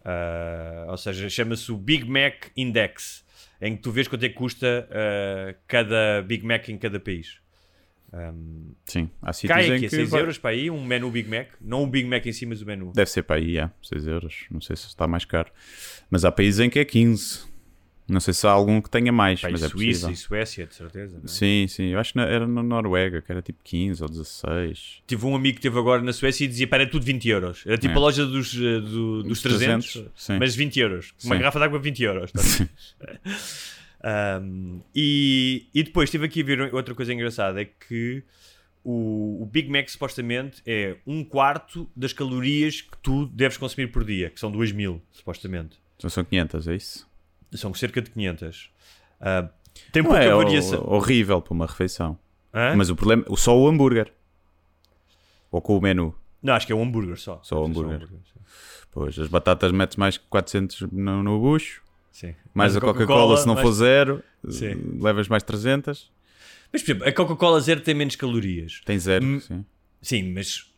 Eh, ou seja, chama-se o Big Mac Index, em que tu vês quanto é que custa cada Big Mac em cada país. Um, Sim, há sítios cai em aqui a que 6 vai- euros para aí, um menu Big Mac. Não o Big Mac em si, mas o menu. Deve ser para aí, é, 6 euros. Não sei se está mais caro. Mas há países em que é 15. Não sei se há algum que tenha mais, Para aí, mas é Suíça possível. e Suécia, de certeza. é? Sim, sim. Eu acho que era na Noruega, que era tipo 15 ou 16. Tive um amigo que esteve agora na Suécia e dizia: Pá, era tudo 20 euros. Era tipo É. a loja dos, eh, do- dos Dos 300, 300, sim. mas 20 euros. Uma Sim. garrafa de água, 20 euros. tá? Um, e, e depois estive aqui a ver outra coisa engraçada: é que o, o Big Mac supostamente é um quarto das calorias que tu deves consumir por dia, que são 2 mil, supostamente. Então são 500, é isso? São cerca de 500. Ah, tem pouca é variação. ho- horrível para uma refeição. Hã? Mas o problema é só o hambúrguer. Ou com o menu. Não, acho que é um hambúrguer só. Só o ser hambúrguer. Pois, as batatas metes mais que 400 no, no bucho. Sim. Mais a Coca-Cola, se não mais- for zero, Sim. levas mais 300. Mas, por exemplo, a Coca-Cola Zero tem menos calorias. Tem zero, Hum. sim. Sim, mas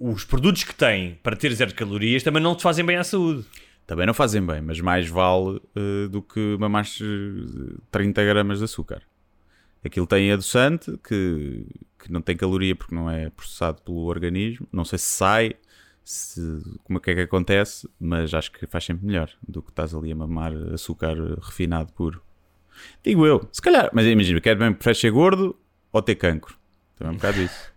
os produtos que têm para ter zero calorias também não te fazem bem à saúde. Também não fazem bem, mas mais vale eh, do que mamar eh, 30 gramas de açúcar. Aquilo tem adoçante que, que não tem caloria porque não é processado pelo organismo. Não sei se sai, se, como é que é que acontece, mas acho que faz sempre melhor do que estás ali a mamar açúcar refinado puro. Digo eu, se calhar, mas imagina, quer bem, preferes ser gordo ou ter cancro? Também é um bocado isso.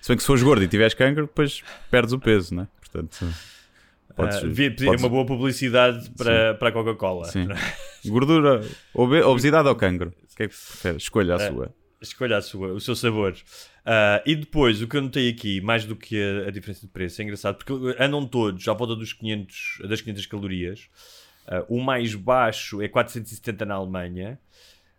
Se bem que se fores gordo e tiveres cancro, depois perdes o peso, não é? Portanto, podes, Ah, devia pedir podes- uma boa publicidade para, para a Coca-Cola. Sim. Gordura, obe- obesidade ou cancro? O que é que prefere? Escolha a É. sua. Escolha a sua, o seu sabor. Ah, e depois, o que eu notei aqui, mais do que a, a diferença de preço, é engraçado, porque andam todos à volta dos 500, das 500 calorias. O mais baixo é 470 na Alemanha.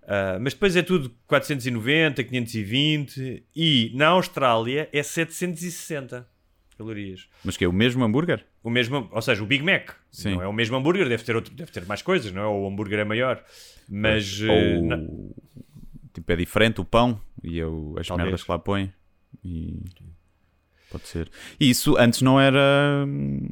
Ah, mas depois é tudo 490, 520 e na Austrália é 760 calorias. Mas que é o mesmo hambúrguer? O mesmo, ou seja, o Big Mac. Sim. Não é o mesmo hambúrguer, deve ter, outro, deve ter mais coisas, não é? O hambúrguer é maior. Mas. eh, Ou na- tipo é diferente o pão e eu, as Talvez. merdas que lá põem. E pode ser. E isso antes não era hum,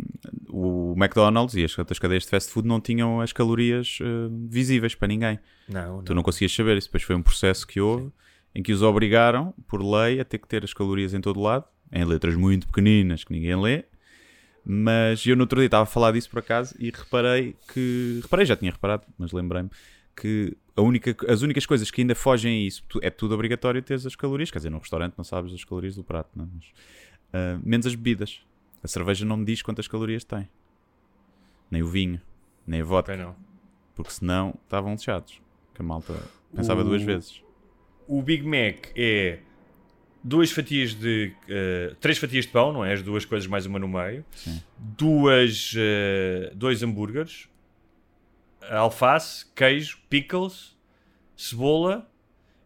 o McDonald's e as outras cadeias de fast food não tinham as calorias eh, visíveis para ninguém. Não, não. Tu não conseguias saber. Isso depois foi um processo que houve em que os obrigaram, por lei, a ter que ter as calorias em todo lado, em letras muito pequeninas que ninguém lê. Mas eu no outro dia estava a falar disso por acaso e reparei que. Reparei, já tinha reparado, mas lembrei-me que a única, as únicas coisas que ainda fogem a isso é tudo obrigatório ter as calorias. Quer dizer, num restaurante não sabes as calorias do prato, não é? Mas, ah, menos as bebidas. A cerveja não me diz quantas calorias tem, nem o vinho, nem a vodka, não. porque senão estavam lixados. Que a malta pensava O- duas vezes. O Big Mac é duas fatias de. eh, três fatias de pão, não é? As duas coisas mais uma no meio. Sim. Duas. eh, dois hambúrgueres. Alface, queijo, pickles, cebola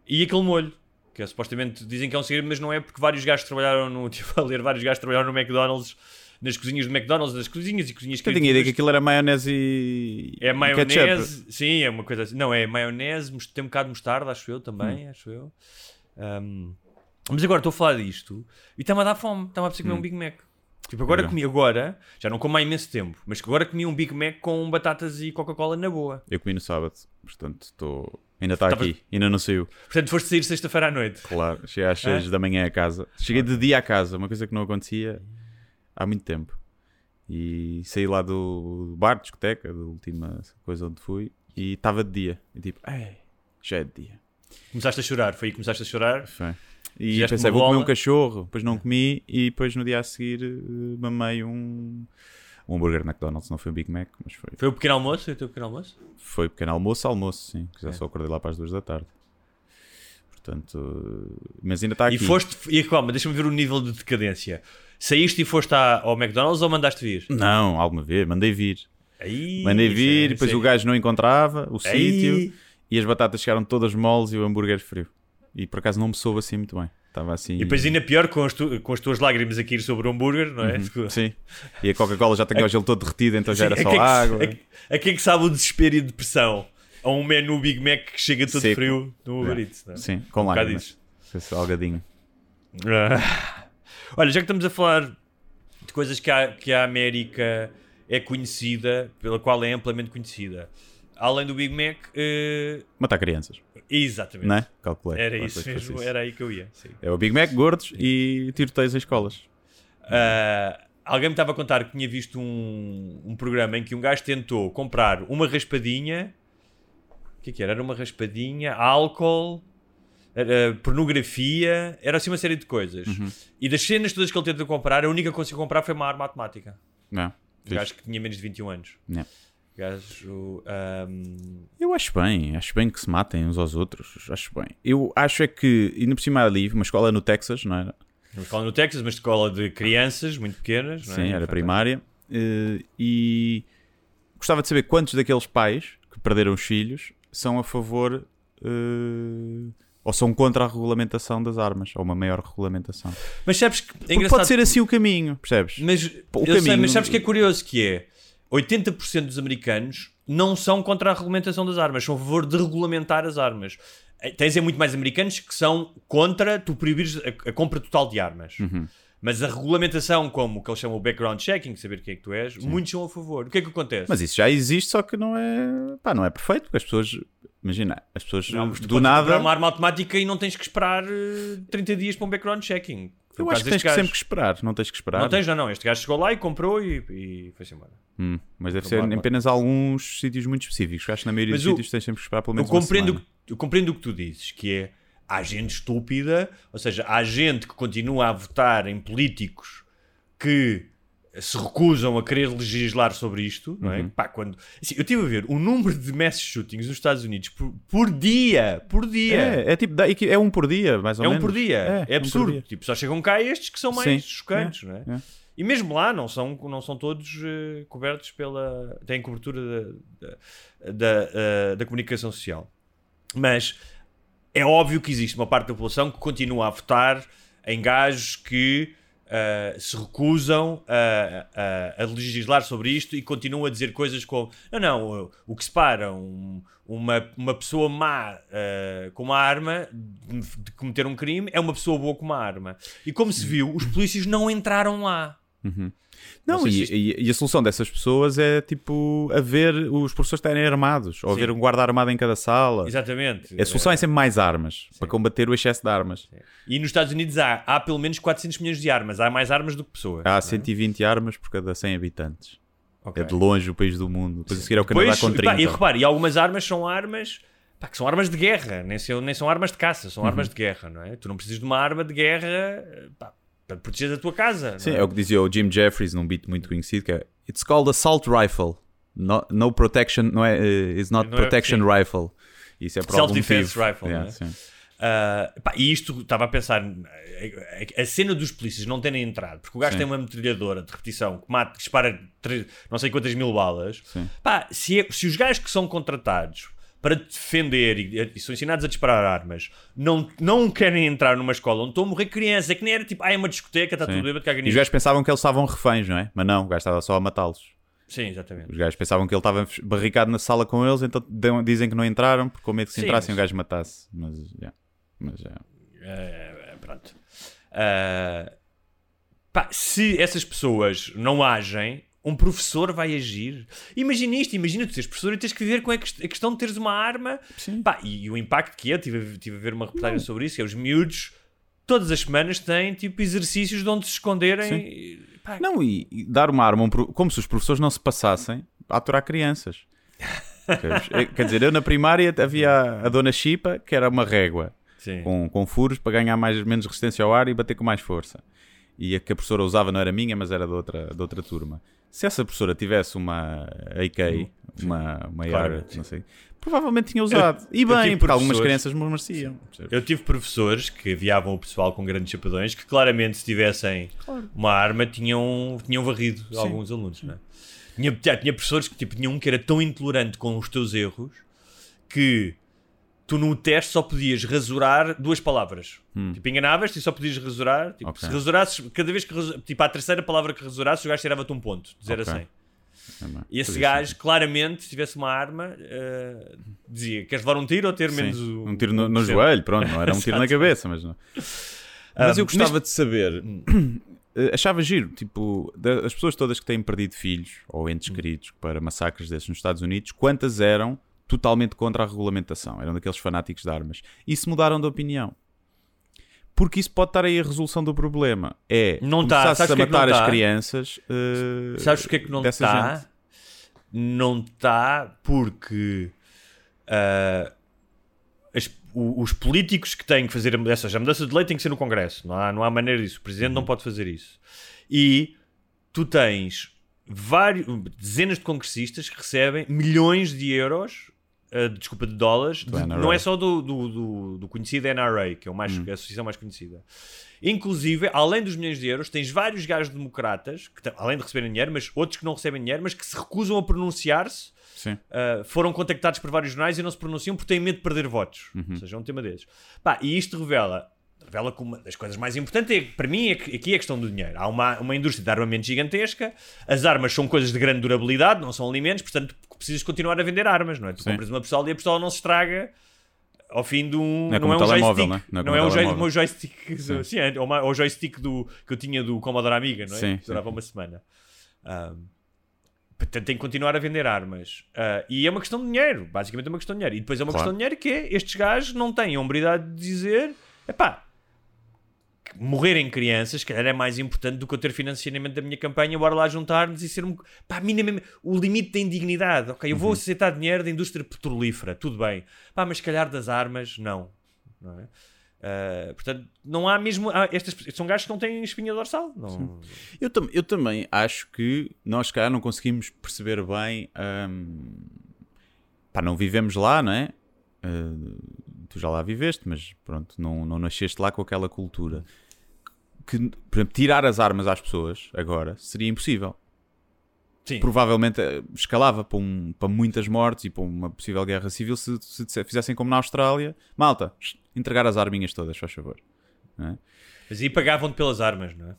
e aquele molho. Que é, supostamente dizem que é um segredo, mas não é porque vários gajos trabalharam no. Tipo, a ler, vários gajos trabalharam no McDonald's, nas cozinhas do McDonald's, nas cozinhas e cozinhas Eu tinha ideia que aquilo era maionese e. É maionese, sim, é uma coisa assim. Não, é maionese, tem um bocado de mostarda, acho eu Hum. também, acho eu. Um, mas agora estou a falar disto e está-me a dar fome, está-me a precisar comer um Big Mac. Tipo, agora É. comi, agora, já não como há imenso tempo, mas que agora comi um Big Mac com batatas e Coca-Cola na boa. Eu comi no sábado, portanto estou Ainda está Tava- aqui, ainda não saiu. Portanto, foste sair sexta-feira à noite. Claro, cheguei às 6 da manhã a casa. Cheguei de dia a casa, uma coisa que não acontecia há muito tempo. E saí lá do bar, discoteca, da última coisa onde fui, e estava de dia. E tipo, ei, já é de dia. Começaste a chorar, foi aí que começaste a chorar. Foi. E Fizeste pensei, vou comer um cachorro, depois não comi, e depois no dia a seguir eh, mamei um, um hambúrguer McDonald's, não foi um Big Mac, mas foi, Foi o pequeno almoço? Foi o teu pequeno almoço? foi pequeno almoço, almoço, sim, que já É. só acordei lá para as duas da tarde. Portanto, mas ainda está aqui. E foste, e calma, deixa-me ver o nível de decadência. Saíste e foste à- ao McDonald's ou mandaste vir? Não, alguma vez, mandei vir. Aí, Mandei vir, é- e depois isso o é- gajo não encontrava o Aí. sítio e as batatas chegaram todas moles e o hambúrguer frio. E por acaso não me soube assim muito bem. Estava assim. E depois ainda pior com as, tu- com as tuas lágrimas a cair sobre o hambúrguer, não é? Uhum, Sim. E a Coca-Cola já tinha o gelo todo derretido, então já era Sim, só a é que- água. a que- A quem é que sabe o desespero e a depressão? A um menu Big Mac que chega todo Seco. frio no Uber É. Eats, não é? Sim, com Um lágrimas. Salgadinho. Ah. Olha, já que estamos a falar de coisas que a, que a América é conhecida, pela qual é amplamente conhecida, além do Big Mac, eh, Matar crianças, exatamente. não é? Calculei. Era isso mesmo, fosse era aí que eu ia. sim. É o Big Mac, gordos e tiroteios em escolas. Ah, alguém me estava a contar que tinha visto um, um programa em que um gajo tentou comprar uma raspadinha. O que é que era? Era uma raspadinha, álcool, era pornografia, era assim uma série de coisas. Uhum. E das cenas todas que ele tentou comprar, a única que conseguiu comprar foi uma arma automática. Não. Um fixe. gajo que tinha menos de 21 anos. Não. Gajo. ahm, Eu acho bem, acho bem que se matem uns aos outros, acho bem. Eu acho é que, ainda por cima ali, uma escola no Texas, não era? uma escola no Texas, uma escola de crianças muito pequenas. não é? Sim, era Fantástico. primária. eh, e gostava de saber quantos daqueles pais que perderam os filhos são a favor eh, ou são contra a regulamentação das armas, ou uma maior regulamentação. Mas sabes que é pode ser assim o caminho, percebes? Mas, o eu sei, caminho- mas sabes que é curioso que é 80% dos americanos não são contra a regulamentação das armas, são a favor de regulamentar as armas. Eh, Tens é muito mais americanos que são contra tu proibires a, a compra total de armas. Uhum. Mas a regulamentação, como o que eles chamam o background checking, saber quem é que tu és, muitos são a favor. O que é que acontece? Mas isso já existe, só que não é, pá, não é perfeito, porque as pessoas, imagina, as pessoas Não, do nada, uma arma automática e não tens que esperar eh, 30 dias para um background checking. Eu acho que tens que gajo. sempre que esperar, não tens que esperar. Não tens, não, não. Este gajo chegou lá e comprou e, e foi-se embora. Hum, mas deve Então, ser em apenas alguns sítios muito específicos. Acho que na maioria Mas dos o- sítios tens sempre que esperar pelo Eu menos uma compreendo, semana. eu compreendo o que tu dizes, que é há gente estúpida, ou seja, há gente que continua a votar em políticos que se recusam a querer legislar sobre isto, não é? Uhum. Pá, quando, assim, eu estive a ver o número de mass shootings nos Estados Unidos por, por dia, por dia. É, é tipo, é um por dia, mais ou É um menos. por dia, é, um por absurdo. dia. Tipo, só chegam cá estes que são mais Sim, chocantes, é, não é? é. E mesmo lá não são, não são todos eh, cobertos pela. têm cobertura da, da, da, eh, da comunicação social. Mas é óbvio que existe uma parte da população que continua a votar em gajos que eh, se recusam a, a- a legislar sobre isto e continuam a dizer coisas como: não, não, o- que separa um- uma, uma pessoa má eh, com uma arma de, de cometer um crime é uma pessoa boa com uma arma. E como se viu, os polícias não entraram lá. Não, e, e- a solução dessas pessoas é tipo haver os professores estarem armados, ou Sim. haver um guarda armado em cada sala. Exatamente. A solução é sempre mais armas para combater o excesso de armas. E nos Estados Unidos há, há pelo menos 400 milhões de armas. Há mais armas do que pessoas. Há 120 armas por cada 100 habitantes. Ok. É de longe o país do mundo. Depois a seguir é o Canadá Pois, com e pá, 30. e repare, e algumas armas são armas pá, que são armas de guerra, nem são, nem são armas de caça, Uhum. são armas de guerra, não é? Tu não precisas de uma arma de guerra pá, para proteger a tua casa. Sim, não é o que dizia o Jim Jeffries num beat muito conhecido que é It's called assault rifle. No, no protection, não é, uh, it's not Não é- protection sim. rifle. Isso é algum Self-defense rifle, Yeah, não é? sim. Ah, pá, e isto, estava a pensar, a, a- a cena dos polícias não terem entrado, porque o gajo Sim. tem uma metralhadora de repetição que mata, que dispara três- não sei quantas mil balas. Pá, se, é- se os gajos que são contratados para defender e, e são ensinados a disparar armas não, não querem entrar numa escola onde estão a morrer crianças, é que nem era tipo, ah, é uma discoteca, está Sim. tudo bêbado, caga E os nisso. gajos pensavam que eles estavam reféns, não é? Mas não, o gajo estava só a matá-los. Sim, exatamente. Os gajos pensavam que ele estava barricado na sala com eles, então dão- dizem que não entraram, porque com medo que se Sim, entrassem mas- o gajo matasse. Mas, yeah. mas yeah. Eh, pronto. Ah, pá, se essas pessoas não agem, Um professor vai agir. Imagina isto, imagina tu seres professor e tens que viver com a quest- a questão de teres uma arma. Pá, e, e o impacto que é, tive, a- tive a ver uma reportagem sobre isso, que é os miúdos todas as semanas têm tipo exercícios de onde se esconderem. E, pá, Não, e, e dar uma arma, um como se os professores não se passassem a aturar crianças. É, Quer dizer, eu na primária havia a, dona Chipa, que era uma régua, com, com furos para ganhar mais, menos resistência ao ar e bater com mais força. E a que a professora usava não era minha, mas era de outra, de outra turma. Se essa professora tivesse uma AK, uma, uma Hum, Claro, AR, sim. não sei, provavelmente tinha usado. e eu bem, tive porque algumas crianças mereciam. percebes? Eu tive professores que aviavam o pessoal com grandes chapadões que claramente se tivessem uma arma tinham, tinham varrido alguns alunos, não é? Tinha, tinha tinha professores que tipo, tinha um que era tão intolerante com os teus erros que tu no teste só podias rasurar duas palavras. Tipo, enganavas-te e só podias rasurar. Tipo, Hum. Ok. Se rasurasses, cada vez que rasu- tipo, à terceira palavra que rasurasses, o gajo tirava-te um ponto, de 0 Ok. a 100. É, bem, E esse gajo, claramente, se tivesse uma arma, eh, dizia: Queres levar um tiro ou ter Sim, menos o. um tiro no, no joelho, pronto, não era um tiro na cabeça, mas não. Mas Ah, eu gostava de saber, eh, achava giro, tipo, da- as pessoas todas que têm perdido filhos ou entes queridos para massacres desses nos Estados Unidos, quantas eram totalmente contra a regulamentação? Eram daqueles fanáticos de armas. E se mudaram de opinião? Porque isso pode estar aí a resolução do problema. É Não tá. Sabes a é que não matar as tá? crianças. eh, Sabes porque é que não está? gente. Não está porque ah, as- o- os políticos que têm que fazer a mudança, a mudança de lei tem que ser no Congresso, não há, não há maneira disso. O Presidente Uhum. não pode fazer isso. E tu tens vários, dezenas de congressistas que recebem milhões de euros. Ah, desculpa, de dólares, de- não é só do, do, do, do conhecido NRA, que é o mais, Uhum. a associação mais conhecida. Inclusive, além dos milhões de euros, tens vários gajos democratas, que, além de receberem dinheiro, mas outros que não recebem dinheiro, mas que se recusam a pronunciar-se. Uh, foram contactados por vários jornais e não se pronunciam porque têm medo de perder votos. Ou seja, é um tema desses. Pá, e isto revela, revela que uma das coisas mais importantes é, para mim, é que, aqui é a questão do dinheiro. Há uma, uma indústria de armamento gigantesca, as armas são coisas de grande durabilidade, não são alimentos, portanto precisas continuar a vender armas, não é? Tu Sim. compras uma pistola e a pistola não se estraga ao fim de um. Não é como é um um telemóvel, joystick. não é? Não é Não é um joy- o joystick. Sim. Sim, é, ou o joystick do, que eu tinha do Commodore Amiga, não é? Sim, que durava uma semana. Ahm, portanto, tem que continuar a vender armas. Ah, e é uma questão de dinheiro. Basicamente é uma questão de dinheiro. E depois é uma Claro. questão de dinheiro que é estes gajos não têm a hombridade de dizer epá, morrerem crianças, se calhar é mais importante do que eu ter financiamento da minha campanha, bora lá juntar-nos e ser um. Pá, minimamente. O limite da indignidade. Ok, eu vou aceitar dinheiro da indústria petrolífera, tudo bem. Pá, mas se calhar das armas, não. Não é? Ah, portanto, não há mesmo. há estas, são gajos que não têm espinha dorsal. Não, Eu, tam- eu também acho que nós, calhar, não conseguimos perceber bem. hum, pá, não vivemos lá, não é? Uh, tu já lá viveste, mas pronto, não, não nasceste lá com aquela cultura. Que, por exemplo, tirar as armas às pessoas agora seria impossível. Sim. Provavelmente eh, escalava para, um- para muitas mortes e para uma possível guerra civil se, se fizessem como na Austrália. Malta, entregar as arminhas todas, faz favor. É? Mas aí pagavam-te pelas armas, não é?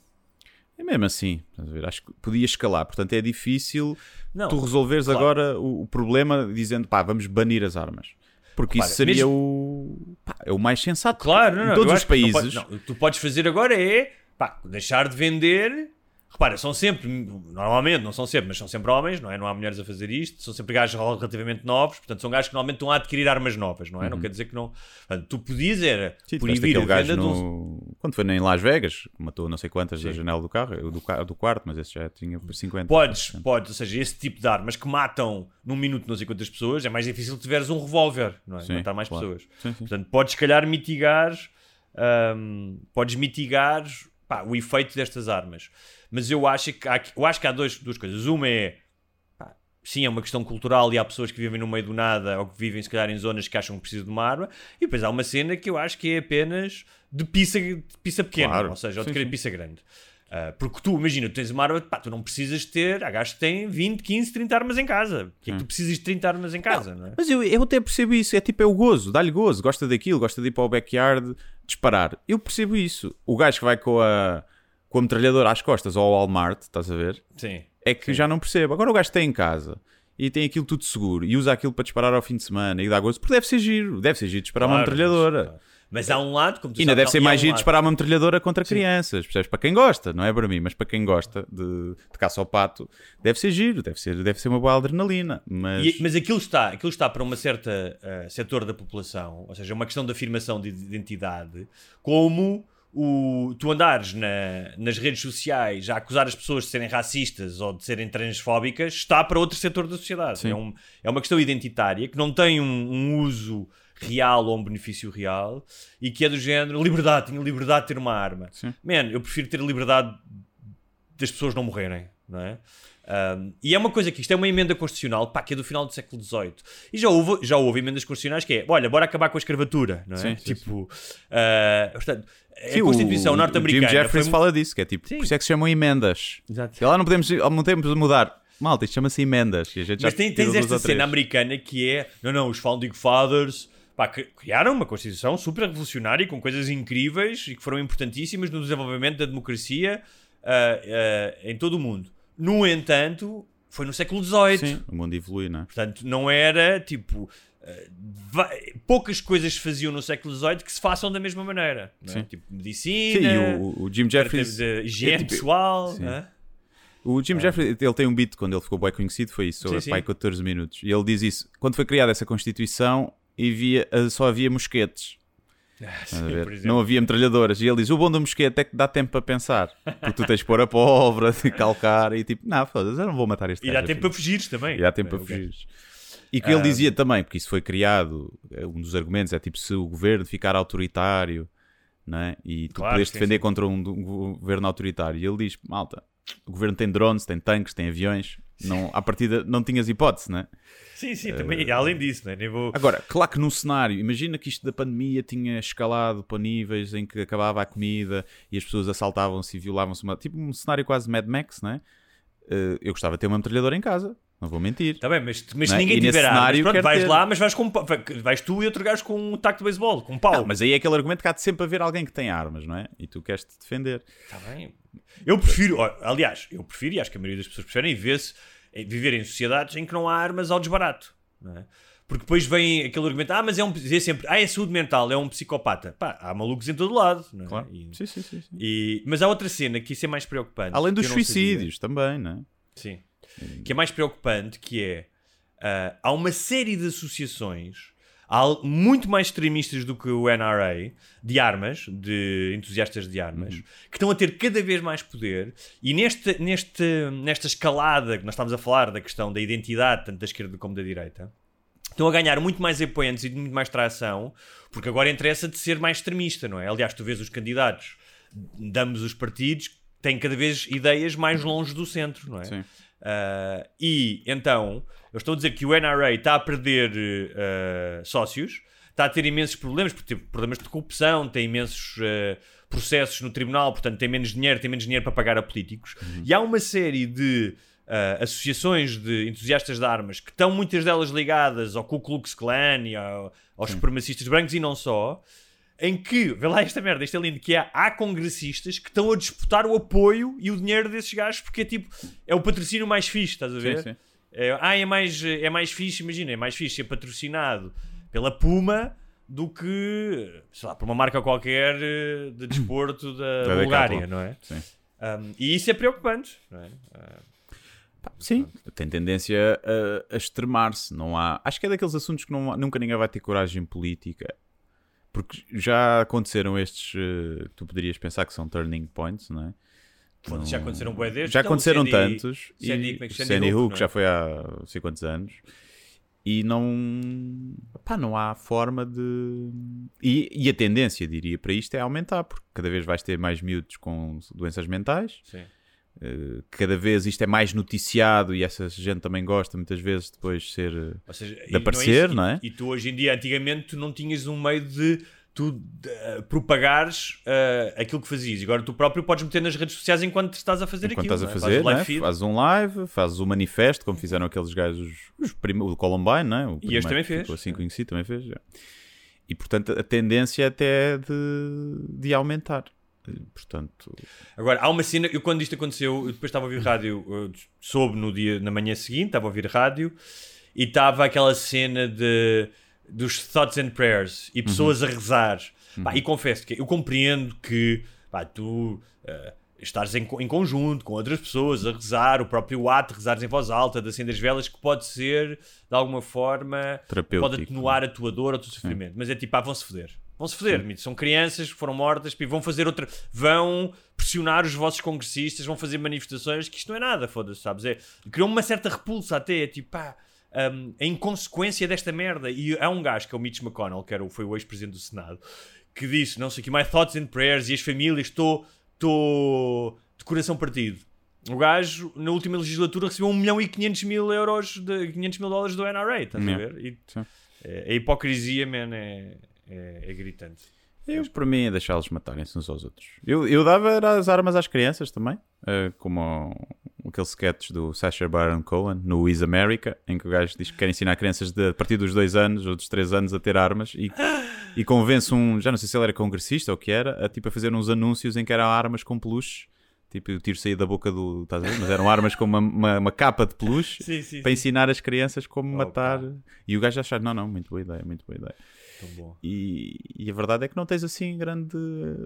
É mesmo assim, estás a ver? Acho que podia escalar, portanto é difícil Não, tu resolveres claro. agora o, o problema dizendo pá, vamos banir as armas. Porque Repara, isso seria mesmo- o, pá, é o mais sensato. Claro, não, em não, todos eu os países. pode- não, o que tu podes fazer agora é pá, deixar de vender. Repara, são sempre, normalmente, não são sempre, mas são sempre homens, não é? Não há mulheres a fazer isto, são sempre gajos relativamente novos, portanto, são gajos que normalmente estão a adquirir armas novas, não é? Não quer dizer que não. Portanto, tu podias era Uhum. Sim, proibir a venda gajo de um. no... Quando foi em Las Vegas, matou não sei quantas da Sim. janela do carro, do, do quarto, mas esse já tinha 50. Podes, podes, ou seja, esse tipo de armas que matam num minuto não sei quantas pessoas, é mais difícil tiveres um revólver, não é? Sim, Matar mais claro. pessoas. Sim, sim. Portanto, podes, se calhar, mitigar, hum, podes mitigar pá, o efeito destas armas. Mas eu acho que há, eu acho que há dois, duas coisas. Uma é, sim, é uma questão cultural e há pessoas que vivem no meio do nada ou que vivem, se calhar, em zonas que acham que precisam de uma arma. E depois há uma cena que eu acho que é apenas de pizza, de pizza pequena, Claro. ou seja, ou de Sim, querer pizza grande. Ah, porque tu, imagina, tu tens uma arma, pá, tu não precisas ter, há gajos que têm 20, 15, 30 armas em casa. Porque é que tu precisas de 30 armas em casa, não, é? Mas eu, eu até percebo isso, é tipo, é o gozo, dá-lhe gozo, gosta daquilo, gosta de ir para o backyard disparar. Eu percebo isso. O gajo que vai com a, com a metralhadora às costas ou ao Walmart, estás a ver? Sim. É que já não percebo. Agora o gajo tem em casa e tem aquilo tudo seguro e usa aquilo para disparar ao fim de semana e dá gozo, porque deve ser giro, deve ser giro disparar uma Claro, metralhadora. mas- Mas há um lado, como tu ainda sabes, deve ser mais um giro lado- disparar uma metralhadora contra crianças, percebes? Para quem gosta, não é para mim, mas para quem gosta de, de caça ao pato, deve ser giro, deve ser, deve ser uma boa adrenalina. Mas, E- mas aquilo está, aquilo está para uma certa eh, setor da população, ou seja, uma questão de afirmação de identidade, como o, tu andares na- nas redes sociais a acusar as pessoas de serem racistas ou de serem transfóbicas, está para outro setor da sociedade. Sim. É, um- é uma questão identitária que não tem um, um uso real ou um benefício real e que é do género liberdade, tenho liberdade de ter uma arma. Sim. Man, eu prefiro ter a liberdade das pessoas não morrerem, não é? Um, e é uma coisa que isto é uma emenda constitucional pá, que é do final do século XVIII e já houve, já houve emendas constitucionais que é olha, bora acabar com a escravatura não é? Sim, sim, tipo, uh, portanto, Sim, a o- Constituição norte-americana Jim Jeffries foi- fala disso, que é tipo, Sim. por isso é que se chamam emendas. Exato. E lá não podemos, não podemos mudar. Malta, isto chama-se emendas. E a gente já Mas tem, tirou tens esta cena americana que é não, não, os Founding Fathers pá, cri- criaram uma Constituição super revolucionária com coisas incríveis e que foram importantíssimas no desenvolvimento da democracia ah, ah, em todo o mundo. No entanto, foi no século XVIII. Sim, o mundo evolui, não é? Portanto, não era tipo. Poucas coisas se faziam no século XVIII que se façam da mesma maneira. é? Sim. Tipo Sim, medicina, e o, o Jim Jeffries. de higiene é tipo- pessoal. Sim. é? O Jim Jeffries, ele tem um beat quando ele ficou bem conhecido, foi isso, sobre Sim, sim. pai 14 minutos. E ele diz isso. Quando foi criada essa Constituição, havia, eh, só havia mosquetes. Estás a ver? por exemplo. Não havia metralhadoras. E ele diz: o bom do mosquete é que dá tempo para pensar. Porque tu tens de pôr a pólvora, de calcar e tipo, não, foda-se, eu não vou matar este E dá tempo assim." para fugires também. E há tempo para É, ok. E que ele dizia também, porque isso foi criado, é, um dos argumentos é tipo se o governo ficar autoritário não é? e tu Claro, podes defender sim. contra um, um governo autoritário. E ele diz: malta, o governo tem drones, tem tanques, tem aviões, não, à partida não tinhas hipótese, não é? Sim, sim, também. e além disso, não é? Nem vou. Agora, claro que num cenário, imagina que isto da pandemia tinha escalado para níveis em que acabava a comida e as pessoas assaltavam-se e violavam-se, uma- tipo um cenário quase Mad Max, não é? Eh, eu gostava de ter uma metralhadora em casa, não vou mentir. Está bem, mas, mas Não é? ninguém nesse tiver armas, cenário pronto, quero vais ter. lá, mas vais com vais tu e outro gajo com um taco de beisebol, com um pau. Não, mas aí é aquele argumento que há de sempre haver alguém que tem armas, não é? E tu queres te defender. Está bem. Eu prefiro, aliás, eu prefiro, e acho que a maioria das pessoas preferem ver-se, eh, viver em sociedades em que não há armas ao desbarato. Não é? Porque depois vem aquele argumento, ah, mas é um, dizer sempre, ah, é saúde mental, é um psicopata. Pá, há malucos em todo lado. Não é? Claro. E- Sim, sim, sim. sim. e- mas há outra cena que isso é mais preocupante. Além dos suicídios também, não é? Sim. Que é mais preocupante, que é ah, há uma série de associações muito mais extremistas do que o NRA de armas, de entusiastas de armas, Uhum. que estão a ter cada vez mais poder e neste, neste, nesta escalada que nós estamos a falar da questão da identidade, tanto da esquerda como da direita, estão a ganhar muito mais apoiantes e muito mais tração, porque agora interessa de ser mais extremista, não é? Aliás, tu vês os candidatos de ambos os partidos têm cada vez ideias mais longe do centro, não é? Sim. Uh, e então, eu estou a dizer que o NRA está a perder uh, sócios, está a ter imensos problemas, porque tem problemas de corrupção, tem imensos uh, processos no tribunal, portanto tem menos dinheiro, tem menos dinheiro para pagar a políticos. E há uma série de uh, associações de entusiastas de armas que estão muitas delas ligadas ao Ku Klux Klan e ao- aos supremacistas brancos e não só. Em que, vê lá esta merda, isto é lindo, que há, há congressistas que estão a disputar o apoio e o dinheiro desses gajos porque é tipo, é o patrocínio mais fixe, estás a ver? Sim, sim. É, ah, é mais, é mais fixe, imagina, é mais fixe ser patrocinado pela Puma do que, sei lá, por uma marca qualquer eh, de desporto da, Da Bulgária, Decathlon. não é? Sim. Um, e isso é preocupante, não é? Ah, Sim, tem tendência a, a extremar-se. Não há. Acho que é daqueles assuntos que não nunca ninguém vai ter coragem política. Porque já aconteceram estes eh, tu poderias pensar que são turning points, não é? Não- já aconteceram bué destes. Já Então, aconteceram Sandy- tantos. Sandy- e como é Sandy Sandy Hook, é? já foi há sei quantos anos. E não. Pá, não há forma de. E, e a tendência, diria, para isto é aumentar, porque cada vez vais ter mais miúdos com doenças mentais. Sim. Eh, cada vez isto é mais noticiado e essa gente também gosta muitas vezes depois ser seja, de não é aparecer, isso, não é? E, e tu hoje em dia, antigamente, tu não tinhas um meio de tu eh, propagares eh, aquilo que fazias. Agora tu próprio podes meter nas redes sociais enquanto estás a fazer enquanto aquilo. estás a é? fazer, Fazes é? live feed. fazes um live, fazes o manifesto, como fizeram aqueles gajos, os prim... o Columbine, não é? O E este também fez. assim conhecido, também fez. já. E portanto a tendência é até de, de aumentar. Eh, Portanto, Agora, há uma cena, eu quando isto aconteceu, eu depois estava a ouvir rádio, eu soube no dia, na manhã seguinte, estava a ouvir rádio, e estava aquela cena de dos thoughts and prayers e pessoas a rezar. Pá, e confesso que eu compreendo que pá, tu eh, estares em, em conjunto com outras pessoas a rezar, o próprio ato rezares em voz alta, de acender as velas, que pode ser de alguma forma pode atenuar a tua dor ou o teu sofrimento. Mas é tipo, ah, vão-se foder. Vão-se foder, mito. são crianças que foram mortas e vão fazer outra. Vão pressionar os vossos congressistas, vão fazer manifestações, que isto não é nada, foda-se, sabes? É, criou uma certa repulsa até, é tipo, pá, hum, a inconsequência desta merda. E há um gajo que é o Mitch McConnell, que era, o- foi o ex-presidente do Senado, que disse, não sei o que, my thoughts and prayers e as famílias, estou de coração partido. O gajo, na última legislatura, recebeu 1 milhão e 500 mil euros, de, 500 mil dólares do NRA, estás a ver? E, Sim. é, a hipocrisia, man, é, é, é gritante. Eu, para mim, é deixá-los matarem-se uns aos outros. Eu, eu dava as armas às crianças também, eh, como o- aquele sketch do Sacha Baron Cohen no Is America, em que o gajo diz que quer ensinar crianças de, a partir dos dois anos ou dos três anos a ter armas e, e convence um, já não sei se ele era congressista ou o que era, a, tipo, a fazer uns anúncios em que eram armas com peluche. Tipo, o tiro saía da boca do. Estás a ver? Mas eram armas com uma, uma, uma capa de peluche Sim, sim, para sim. ensinar as crianças como Opa. matar. E o gajo achar, não, não, muito boa ideia, muito boa ideia. E, e a verdade é que não tens assim grande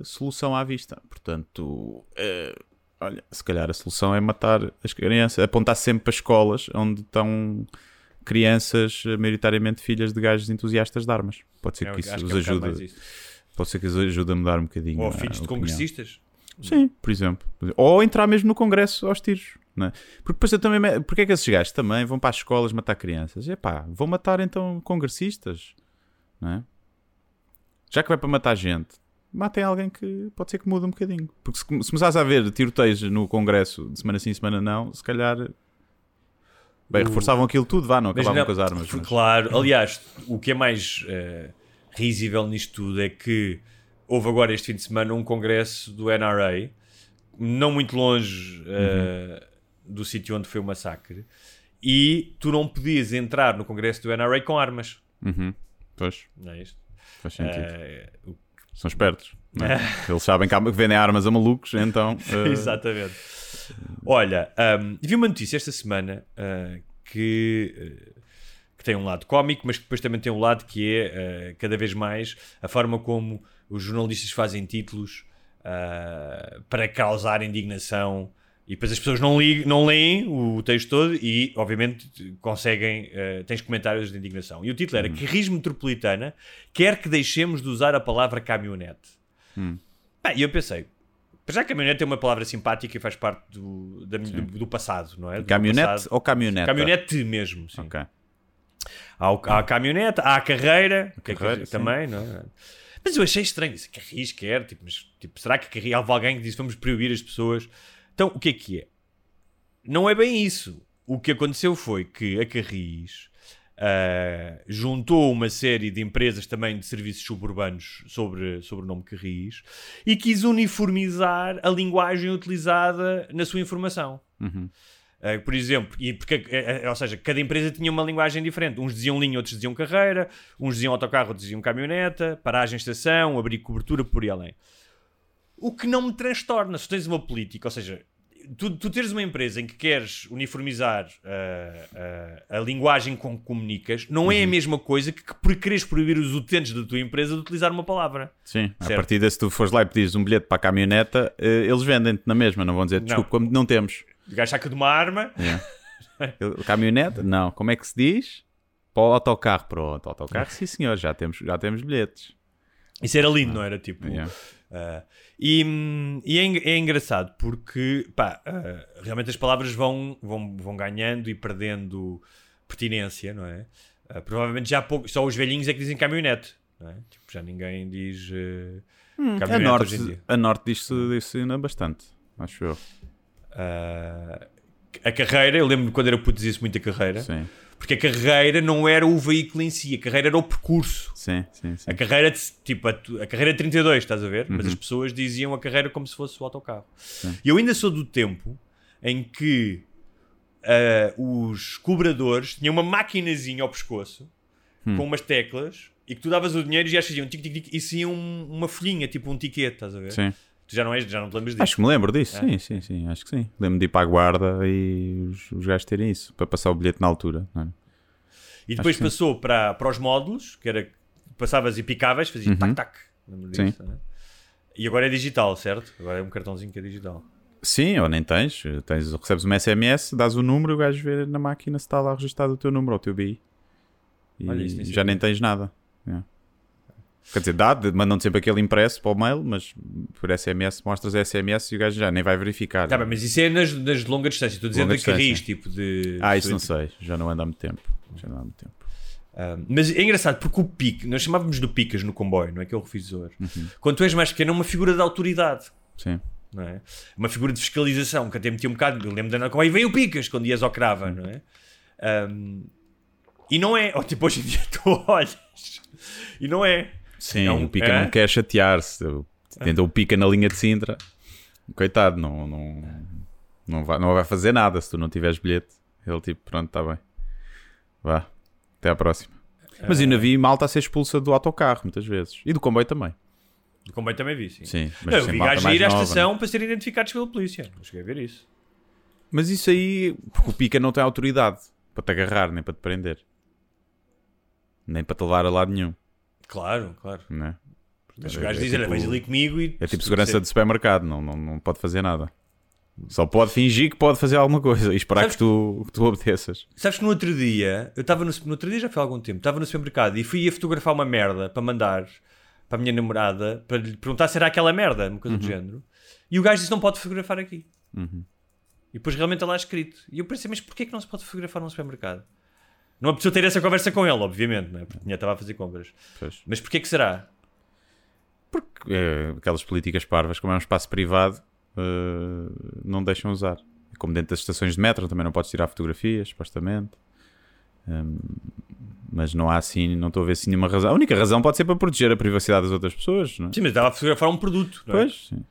solução à vista. Portanto, eh, olha, se calhar a solução é matar as crianças, apontar sempre para escolas onde estão crianças, eh, maioritariamente filhas de gajos entusiastas de armas. Pode ser É, que isso os que é um ajude. Pode ser que isso ajude a mudar um bocadinho. Ou filhos de opinião. congressistas. Sim, por exemplo. Ou entrar mesmo no Congresso aos tiros. Não é? Porque depois eu também. Porque é que esses gajos também vão para as escolas matar crianças? Epá, vão matar então congressistas. É? Já que vai para matar gente, matem alguém que pode ser que mude um bocadinho. Porque se, se começares a ver tiroteios no Congresso de semana sim, semana não, se calhar. Bem, O- reforçavam aquilo tudo, vá, não acabavam não, com as armas. mas- Claro, aliás, o que é mais eh, risível nisto tudo é que houve agora este fim de semana um congresso do NRA, não muito longe eh, do sítio onde foi o massacre, e tu não podias entrar no congresso do NRA com armas. Uhum. Pois, Não é isto? faz sentido. O- São espertos. é? Eles sabem que vendem armas a malucos, então. eh, Exatamente. Olha, um, vi uma notícia esta semana uh, que, uh, que tem um lado cómico, mas que depois também tem um lado que é uh, cada vez mais a forma como os jornalistas fazem títulos uh, para causar indignação. E depois as pessoas não, li, não leem o texto todo e, obviamente, conseguem. Uh, tens comentários de indignação. E o título era Carris Metropolitana quer que deixemos de usar a palavra caminhonete. Bem, e eu pensei, já caminhonete é uma palavra simpática e faz parte do, da- do, do passado, não é? Do Caminhonete passado. ou caminhoneta? Caminhonete mesmo, sim. Há, o- há a caminhonete, há a carreira, que é que- carreira, também, não é? Mas eu achei estranho, Carris quer, tipo, mas tipo, será que Carris, houve alguém que disse vamos proibir as pessoas? Então, o que é que é? Não é bem isso. O que aconteceu foi que a Carris ah, juntou uma série de empresas também de serviços suburbanos sobre, sobre o nome Carris e quis uniformizar a linguagem utilizada na sua informação. Uh, por exemplo, e porque, eh, eh, ou seja, cada empresa tinha uma linguagem diferente. Uns diziam linha, outros diziam carreira, uns diziam autocarro, outros diziam caminhoneta, paragem, estação, abrir cobertura, por aí além. O que não me transtorna, se tens uma política, ou seja, tu, tu teres uma empresa em que queres uniformizar uh, uh, a linguagem com que comunicas, não é a mesma coisa que, que por quereres proibir os utentes da tua empresa de utilizar uma palavra. Sim, a Certo. partir de se tu fores lá e pedires um bilhete para a caminhoneta, eh, eles vendem-te na mesma, não vão dizer desculpa, como não temos. Gajo saca de uma arma, Eu- Caminhoneta? Não. Como é que se diz? Para o autocarro. Pronto, autocarro, sim senhor, já temos, já temos bilhetes. Isso era lindo, não era? Tipo, Yeah. Ah, e hum, e é, é engraçado porque pá, ah, realmente as palavras vão, vão, vão ganhando e perdendo pertinência, não é? Ah, provavelmente já há pouco, só os velhinhos é que dizem caminhonete, não é? Tipo, já ninguém diz uh, A hoje em norte, a norte diz-se diz bastante, acho eu. A carreira, eu lembro-me quando era puto dizia-se muito a carreira, Sim, porque a carreira não era o veículo em si, a carreira era o percurso. sim, sim. sim. A carreira, de- tipo, a, a carreira é 32, estás a ver? Mas Uhum. as pessoas diziam a carreira como se fosse o autocarro. E eu ainda sou do tempo em que ah, os cobradores tinham uma maquinazinha ao pescoço Hum. com umas teclas e que tu davas o dinheiro e já faziam tic tic tic e saía um- uma folhinha, tipo um ticket, estás a ver? Sim. Tu já não, és, já não te lembras disso. Acho que me lembro disso, É. sim, sim, sim, acho que sim. Lembro de ir para a guarda e os, os gajos terem isso, para passar o bilhete na altura. não é? E depois sim. passou para, para os módulos, que era passavas e picavas, fazia Uhum. tac-tac. Sim. né? E agora é digital, certo? Agora é um cartãozinho que é digital. Sim, ou nem tens. tens recebes uma SMS, dás o número e o gajo vê na máquina se está lá registado o teu número ou o teu BI. E Olha, já nem tens nada. É. Quer dizer, dá, mandam-te sempre aquele impresso para o mail, mas por SMS mostras SMS e o gajo já nem vai verificar. Tá bem, mas isso é nas, nas de longa distância. Estou Longa de carris, tipo de. Ah, isso não sei, já não anda há muito tempo. Já não há muito tempo. Ah, mas é engraçado porque o pique, nós chamávamos de picas no comboio, não é? Que é o revisor. Uhum. Quando tu és mais pequeno, é uma figura de autoridade. Sim. não é? Uma figura de fiscalização que até metia um bocado. Eu lembro com aí vem o Picas quando ias ao Crava, não é? Um, e não é, ou tipo hoje em dia tu olhas e não é. Sim, É um- o Pica é? não quer chatear-se. Tentou o Pica na linha de Sintra. Coitado, não, não, não, vai, não vai fazer nada se tu não tiveres bilhete. Ele tipo, pronto, está bem. Vá, até à próxima. Mas ainda vi malta a ser expulsa do autocarro muitas vezes. E do comboio também. O comboio também vi, sim. Sim, mas Não, eu sem vi gajos ir à nova, estação para serem identificados pela polícia. Não cheguei a ver isso. Mas isso aí, porque o Pica não tem autoridade para te agarrar, nem para te prender. Nem para te levar a lado nenhum. Claro, claro. Não é? Mas os É- gajos é dizem, tipo- vais ali comigo e. É tipo se segurança de supermercado, não, não, não pode fazer nada. Só pode fingir que pode fazer alguma coisa e esperar Sabes- que tu, que tu obedeças. Sabes que no outro dia, eu estava no, no outro dia já foi há algum tempo, estava no supermercado e fui a fotografar uma merda para mandar para a minha namorada para lhe perguntar se era aquela merda, uma coisa do género. E o gajo disse: não pode fotografar aqui. Uhum. E depois realmente está lá escrito. E eu pensei: mas porquê que não se pode fotografar num supermercado? Não é preciso ter essa conversa com ele, obviamente, não é? porque tinha estava a fazer compras. Pois. Mas porquê que será? Porque é, aquelas políticas parvas, como é um espaço privado, eh, não deixam usar. Como dentro das estações de metro também não podes tirar fotografias, supostamente. Hum, mas não há assim, não estou a ver assim nenhuma razão. A única razão pode ser para proteger a privacidade das outras pessoas, não é? Sim, mas estava a fotografar um produto, não é? Pois, sim.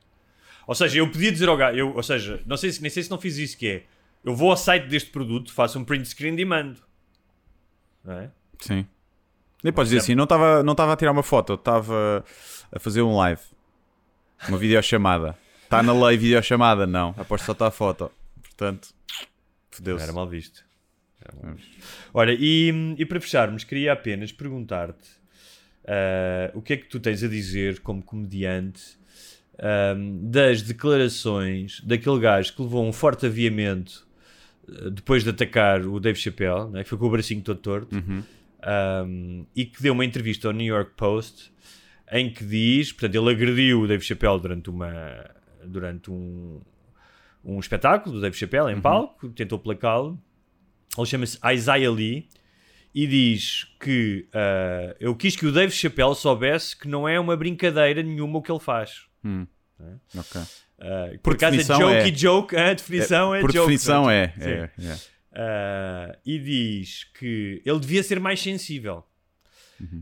Ou seja, eu podia dizer ao gajo, eu, ou seja, não sei se, nem sei se não fiz isso, que é, eu vou ao site deste produto, faço um print screen e mando. Não é? Sim. Nem podes dizer assim, não estava não estava a tirar uma foto, estava a fazer um live. Uma videochamada. Está na lei videochamada? Não. Aposto só está a foto. Portanto, fodeu-se. Era mal visto. Era mal visto. Olha, e, e para fecharmos, queria apenas perguntar-te ah, o que é que tu tens a dizer como comediante ahm, das declarações daquele gajo que levou um forte aviamento ah, depois de atacar o Dave Chappelle, né, que foi com o bracinho todo torto, ahm, e que deu uma entrevista ao New York Post em que diz, portanto, ele agrediu o Dave Chappelle durante uma durante um, um espetáculo do Dave Chappelle em palco, tentou placá-lo. Ele chama-se Isaiah Lee e diz que ah, eu quis que o Dave Chappelle soubesse que não é uma brincadeira nenhuma o que ele faz. Ok. Ah, por Por acaso é definição joke é. e joke, a definição é, Por joke. definição não é. Sim. é, é. Ah, e diz que ele devia ser mais sensível.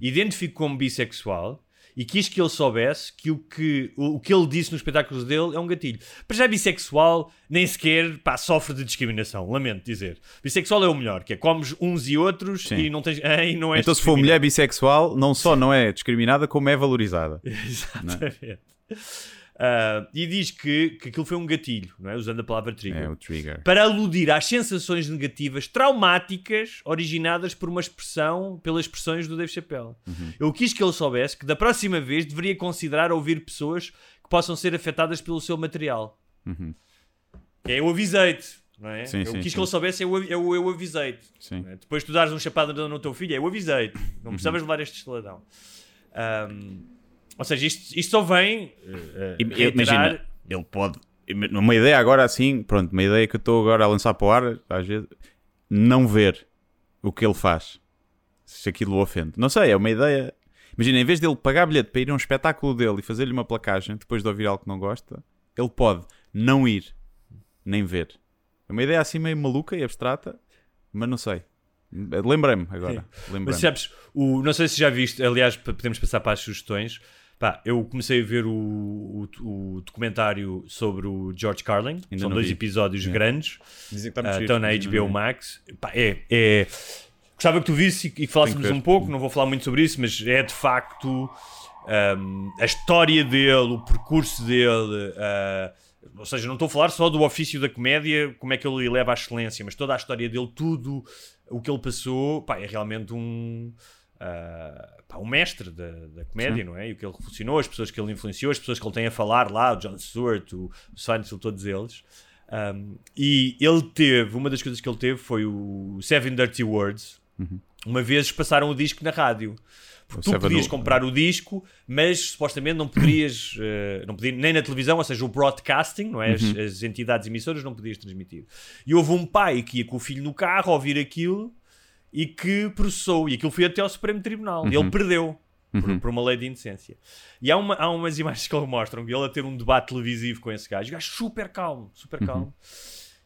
Identifico como bissexual e quis que ele soubesse que o que, o, o que ele disse nos espetáculos dele é um gatilho. Para já, bissexual nem sequer pá, sofre de discriminação, lamento dizer. Bissexual é o melhor, que é comes uns e outros Sim. e não, tens, e não és Então, se for mulher bissexual, não só não é discriminada, como é valorizada. Exatamente. Ah, e diz que, que aquilo foi um gatilho, não é? usando a palavra trigger. É trigger. para aludir às sensações negativas traumáticas originadas por uma expressão, pelas expressões do Dave Chappelle. Eu quis que ele soubesse que da próxima vez deveria considerar ouvir pessoas que possam ser afetadas pelo seu material. É, eu avisei-te. Não é? Sim, eu sim, quis sim. que ele soubesse, eu, eu, eu avisei-te. É? Depois tu dares um chapado no teu filho, eu avisei-te. Uhum. Não precisavas levar este esteladão. Ahm, ou seja, isto, isto só vem reiterar- Imagina, ele pode. Uma ideia agora assim, pronto, uma ideia que eu estou agora a lançar para o ar, às vezes, não ver o que ele faz. Se aquilo o ofende. Não sei, é uma ideia. Imagina, em vez dele pagar bilhete para ir a um espetáculo dele e fazer-lhe uma placagem depois de ouvir algo que não gosta, ele pode não ir, nem ver. É uma ideia assim meio maluca e abstrata, mas não sei. Lembrei-me agora. Lembrei-me. Mas sabes, o, não sei se já viste, aliás, podemos passar para as sugestões. Pá, eu comecei a ver o, o, o documentário sobre o George Carlin. Ainda São dois vi. episódios grandes. Dizem que está Ah, muito estão na HBO. Max. Pá, é, é- Gostava que tu visse e que falássemos um pouco. Não vou falar muito sobre isso, mas é de facto ahm, a história dele, o percurso dele, ah, Ou seja, não estou a falar só do ofício da comédia, como é que ele leva à excelência, mas toda a história dele, tudo o que ele passou, pá, é realmente um. Uh, pá, um mestre da, da comédia, Sim. não é? E o que ele revolucionou, as pessoas que ele influenciou, as pessoas que ele tem a falar lá, o John Stewart, o, o Seinfeld, todos eles. Um, e ele teve, uma das coisas que ele teve foi o Seven Dirty Words. Uma vez passaram o disco na rádio. Porque O tu podias do- comprar o disco, mas supostamente não poderias, eh, não podia, nem na televisão, ou seja, o broadcasting, não é? As, Uhum. as entidades emissoras não podias transmitir. E houve um pai que ia com o filho no carro a ouvir aquilo e que processou. E aquilo foi até ao Supremo Tribunal. E Uhum. ele perdeu. Por, por uma lei de indecência. E há, uma, há umas imagens que ele mostram ele a ter um debate televisivo com esse gajo. O gajo super calmo, super Uhum. calmo.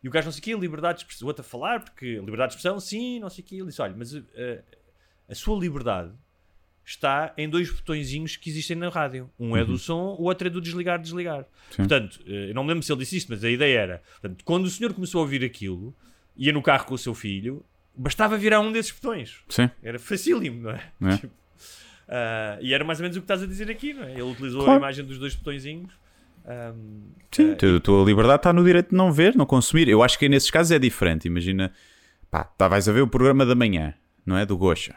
E o gajo não sei o quê, liberdade de expressão, o outro a falar, porque liberdade de expressão, sim, não sei o quê. Ele disse: olha, mas eh, a sua liberdade está em dois botõezinhos que existem na rádio. Um é do som, o outro é do desligar, desligar. Portanto, eh, eu não me lembro se ele disse isto, mas a ideia era: portanto, quando o senhor começou a ouvir aquilo, ia no carro com o seu filho, bastava virar um desses botões. Sim. Era facílimo, não é? É. Tipo, ah, e era mais ou menos o que estás a dizer aqui, não é? Ele utilizou Claro. a imagem dos dois botõezinhos. Ahm, Sim, tu- a tua liberdade está no direito de não ver, não consumir. Eu acho que nesses casos é diferente. Imagina, pá, tá, vais a ver o programa da manhã, não é? Do Gocha.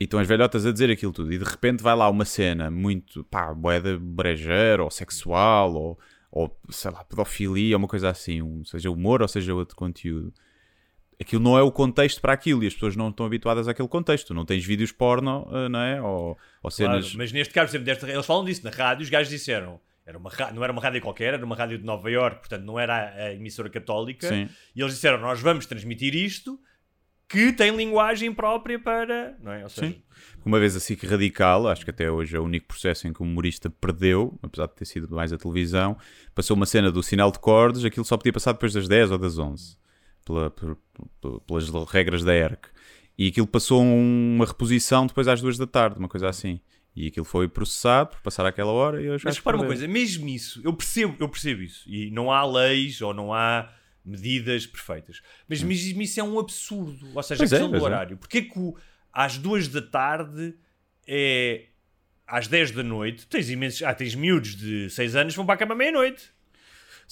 E estão as velhotas a dizer aquilo tudo. E de repente vai lá uma cena muito, pá, boeda brejeira, ou sexual, ou, ou sei lá, pedofilia, ou uma coisa assim. Um, seja humor, ou seja outro conteúdo. Aquilo não é o contexto para aquilo e as pessoas não estão habituadas àquele contexto. Não tens vídeos porno, ah, não é? Ou, ou Claro, cenas. mas neste caso, desta, eles falam disso na rádio, os gajos disseram. Era uma, não era uma rádio qualquer, era uma rádio de Nova York, portanto não era a, a emissora católica. Sim. E eles disseram: Nós vamos transmitir isto que tem linguagem própria para. Não é? Ou seja, Sim. Uma vez assim que radical, acho que até hoje é o único processo em que o humorista perdeu, apesar de ter sido mais a televisão, passou uma cena do sinal de cordes, aquilo só podia passar depois das 10 ou das 11, pela- por- pelas regras da ERC. E aquilo passou uma reposição depois às 2 da tarde, uma coisa assim. E aquilo foi processado por passar aquela hora e hoje Mas repara uma coisa, mesmo isso, eu percebo, eu percebo isso, e não há leis ou não há medidas perfeitas, mas mesmo isso é um absurdo. Ou seja, Pois a é, questão do pois é. horário. Porque é que o- às duas da tarde é às 10 da noite, tens imensos, ah, tens miúdos de 6 anos que vão para a cama meia-noite.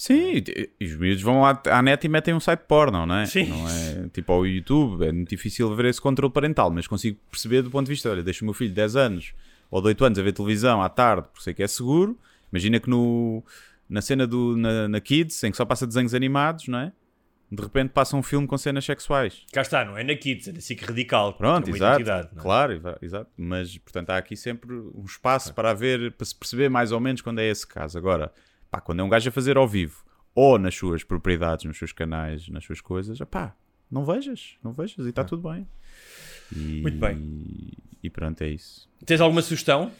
Sim, e, e os miúdos vão à, à net e metem um site porno, não é? Sim. Não é tipo ao YouTube, é muito difícil ver esse controle parental, mas consigo perceber do ponto de vista, olha, deixo o meu filho de 10 anos ou de 8 anos a ver televisão à tarde, porque sei que é seguro. Imagina que no, na cena do na, na Kids, em que só passa desenhos animados, não é? De repente passa um filme com cenas sexuais. Cá está, não é na Kids, é na SIC Radical. Pronto, uma exato. é? Claro, exa- exato. Mas, portanto, há aqui sempre um espaço para haver, para se perceber mais ou menos quando é esse caso. Agora, pá, quando é um gajo a fazer ao vivo, ou nas suas propriedades, nos seus canais, nas suas coisas, pá, não vejas, não vejas e está tudo bem. E, Muito bem. E pronto, é isso. Tens alguma sugestão?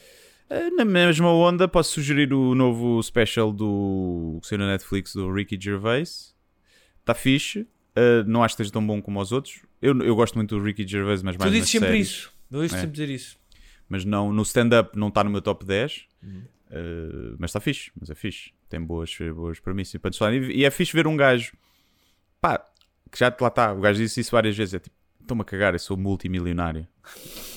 Eh, Na mesma onda, posso sugerir o novo special do que saiu na Netflix do Ricky Gervais. Está fixe. Eh, não acho que esteja tão bom como os outros. Eu, eu gosto muito do Ricky Gervais, mas Tu mais dizes nas sempre séries. isso. Eu ouço É. sempre dizer isso. Mas não, no stand-up não está no meu top 10. Uhum. Eh, mas está fixe. Mas é fixe. Tem boas, boas premissas. para desfalar. E, e é fixe ver um gajo. Pá, que já lá está. O gajo disse isso várias vezes. É tipo, estou-me a cagar, eu sou multimilionário.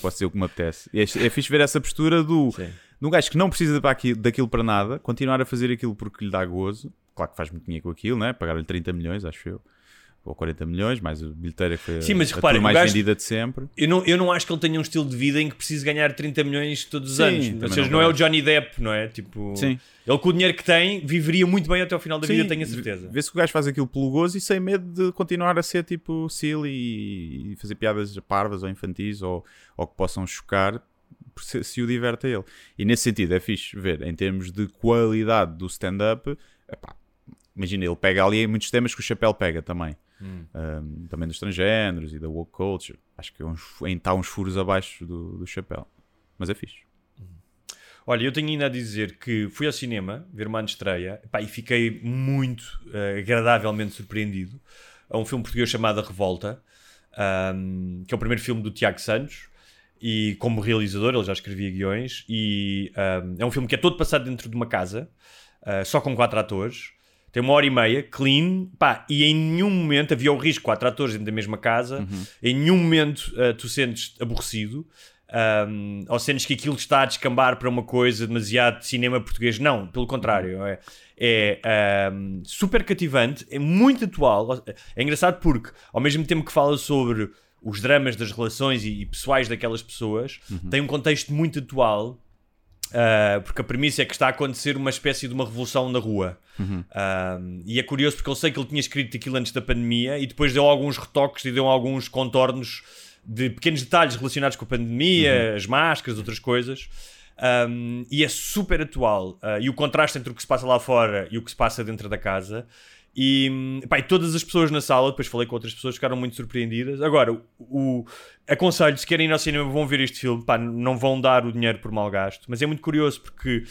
Posso ser o que me apetece. E é, é fixe ver essa postura do, Sim. de um gajo que não precisa para aquilo- daquilo para nada, continuar a fazer aquilo porque lhe dá gozo. Claro que faz muito dinheiro com aquilo, né? Pagar-lhe 30 milhões, acho eu. Ou 40 milhões, mais a bilheteira que foi Sim, mas a, a o mais gajo- vendida de sempre. Eu não, eu não acho que ele tenha um estilo de vida em que precise ganhar 30 milhões todos os Sim, anos. Ou seja, não não, é o. Johnny Depp, não é? Tipo, Sim. ele com o dinheiro que tem viveria muito bem até ao final da vida, Sim, tenho a certeza. Vê-se que o gajo faz aquilo pelo gozo e sem medo de continuar a ser tipo silly e, fazer piadas parvas ou infantis ou, ou que possam chocar se, se o diverte a ele. E nesse sentido é fixe ver, em termos de qualidade do stand-up, imagina, ele pega ali muitos temas que o Chapéu pega também. Um, também dos transgêneros e da woke culture. Acho que é uns, está uns furos abaixo do, do Chapéu. Mas é fixe. Olha, eu tenho ainda a dizer que fui ao cinema ver uma estreia pá, e fiquei muito eh, agradavelmente surpreendido a um filme português chamado Revolta, ahm, que é o primeiro filme do Tiago Santos. E como realizador, ele já escrevia guiões. E ahm, é um filme que é todo passado dentro de uma casa, ah, só com quatro atores. Tem uma hora e meia, clean, pá, e em nenhum momento havia o risco quatro atores dentro da mesma casa, em nenhum momento ah, tu sentes aborrecido. Um, ou sentes que aquilo está a descambar para uma coisa demasiado de cinema português. Não, pelo contrário. É, é um, super cativante, é muito atual. É engraçado porque, ao mesmo tempo que fala sobre os dramas das relações e, e pessoais daquelas pessoas, tem um contexto muito atual. Uh, porque a premissa é que está a acontecer uma espécie de uma revolução na rua. Uh, e é curioso porque eu sei que ele tinha escrito aquilo antes da pandemia e depois deu alguns retoques e deu alguns contornos de pequenos detalhes relacionados com a pandemia, as máscaras, outras coisas. Um, e é super atual. Uh, e o contraste entre o que se passa lá fora e o que se passa dentro da casa. E, pá, e todas as pessoas na sala, depois falei com outras pessoas, ficaram muito surpreendidas. Agora, o, aconselho, se querem ir ao cinema, vão ver este filme, pá, não vão dar o dinheiro por mal gasto. Mas é muito curioso porque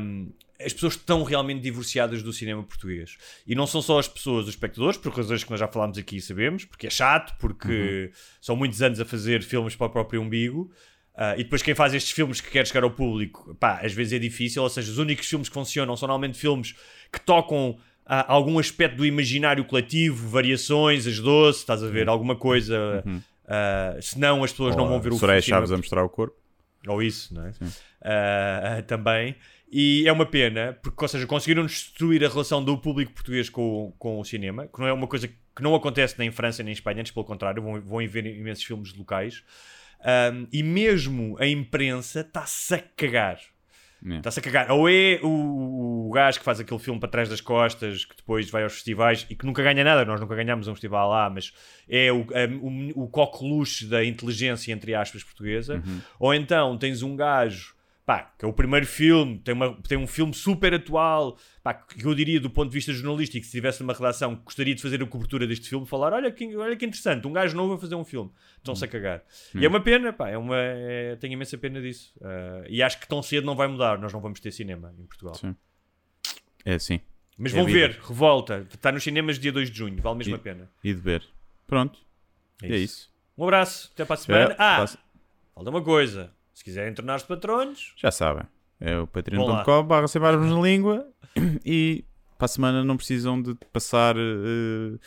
um, as pessoas estão realmente divorciadas do cinema português. E não são só as pessoas, os espectadores, por razões que nós já falámos aqui e sabemos, porque é chato, porque são muitos anos a fazer filmes para o próprio umbigo. Uh, e depois quem faz estes filmes que quer chegar ao público, pá, às vezes é difícil, ou seja, os únicos filmes que funcionam são normalmente filmes que tocam ah, algum aspecto do imaginário coletivo, variações, as doces, estás a ver, alguma coisa. ah, senão as pessoas não vão ver o Soraya cinema Chaves a mostrar o corpo. ou isso, não é? Ah, também. E é uma pena, porque, ou seja, conseguiram destruir a relação do público português com, com o cinema, que não é uma coisa que não acontece nem em França nem em Espanha, antes pelo contrário, vão, vão ver imensos filmes locais. Um, e mesmo a imprensa está-se a cagar. Yeah. Está-se a cagar. Ou é o, o gajo que faz aquele filme para trás das costas, que depois vai aos festivais e que nunca ganha nada, nós nunca ganhamos um festival lá, mas é o, a- o, o coqueluche da inteligência, entre aspas, portuguesa. Ou então tens um gajo, pá, que é o primeiro filme, tem, uma, tem um filme super atual, pá, que eu diria do ponto de vista jornalístico, se estivesse numa redação que gostaria de fazer a cobertura deste filme, falar, olha que, olha que interessante, um gajo novo a fazer um filme. Estão-se a cagar. E é uma pena, pá, é uma, é- tenho imensa pena disso. Ah, e acho que tão cedo não vai mudar, nós não vamos ter cinema em Portugal. Sim. É assim. Mas É vão vida. ver, Revolta, está nos cinemas dia 2 de junho, vale mesmo E- a pena. E de ver. Pronto. É isso. Um abraço, até para a semana. É, ah, passa- falta uma coisa, se quiserem tornar-se patronos, Já sabem. É o patreon.com barra sem barbas na língua e para a semana não precisam de passar eh,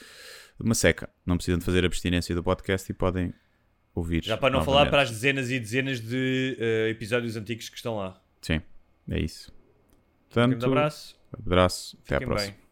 uma seca. Não precisam de fazer abstinência do podcast e podem ouvir. já para não falar novamente. para as dezenas e dezenas de eh, episódios antigos que estão lá. Sim, é isso. Um grande Portanto, abraço, abraço. Até à fiquem próxima. bem.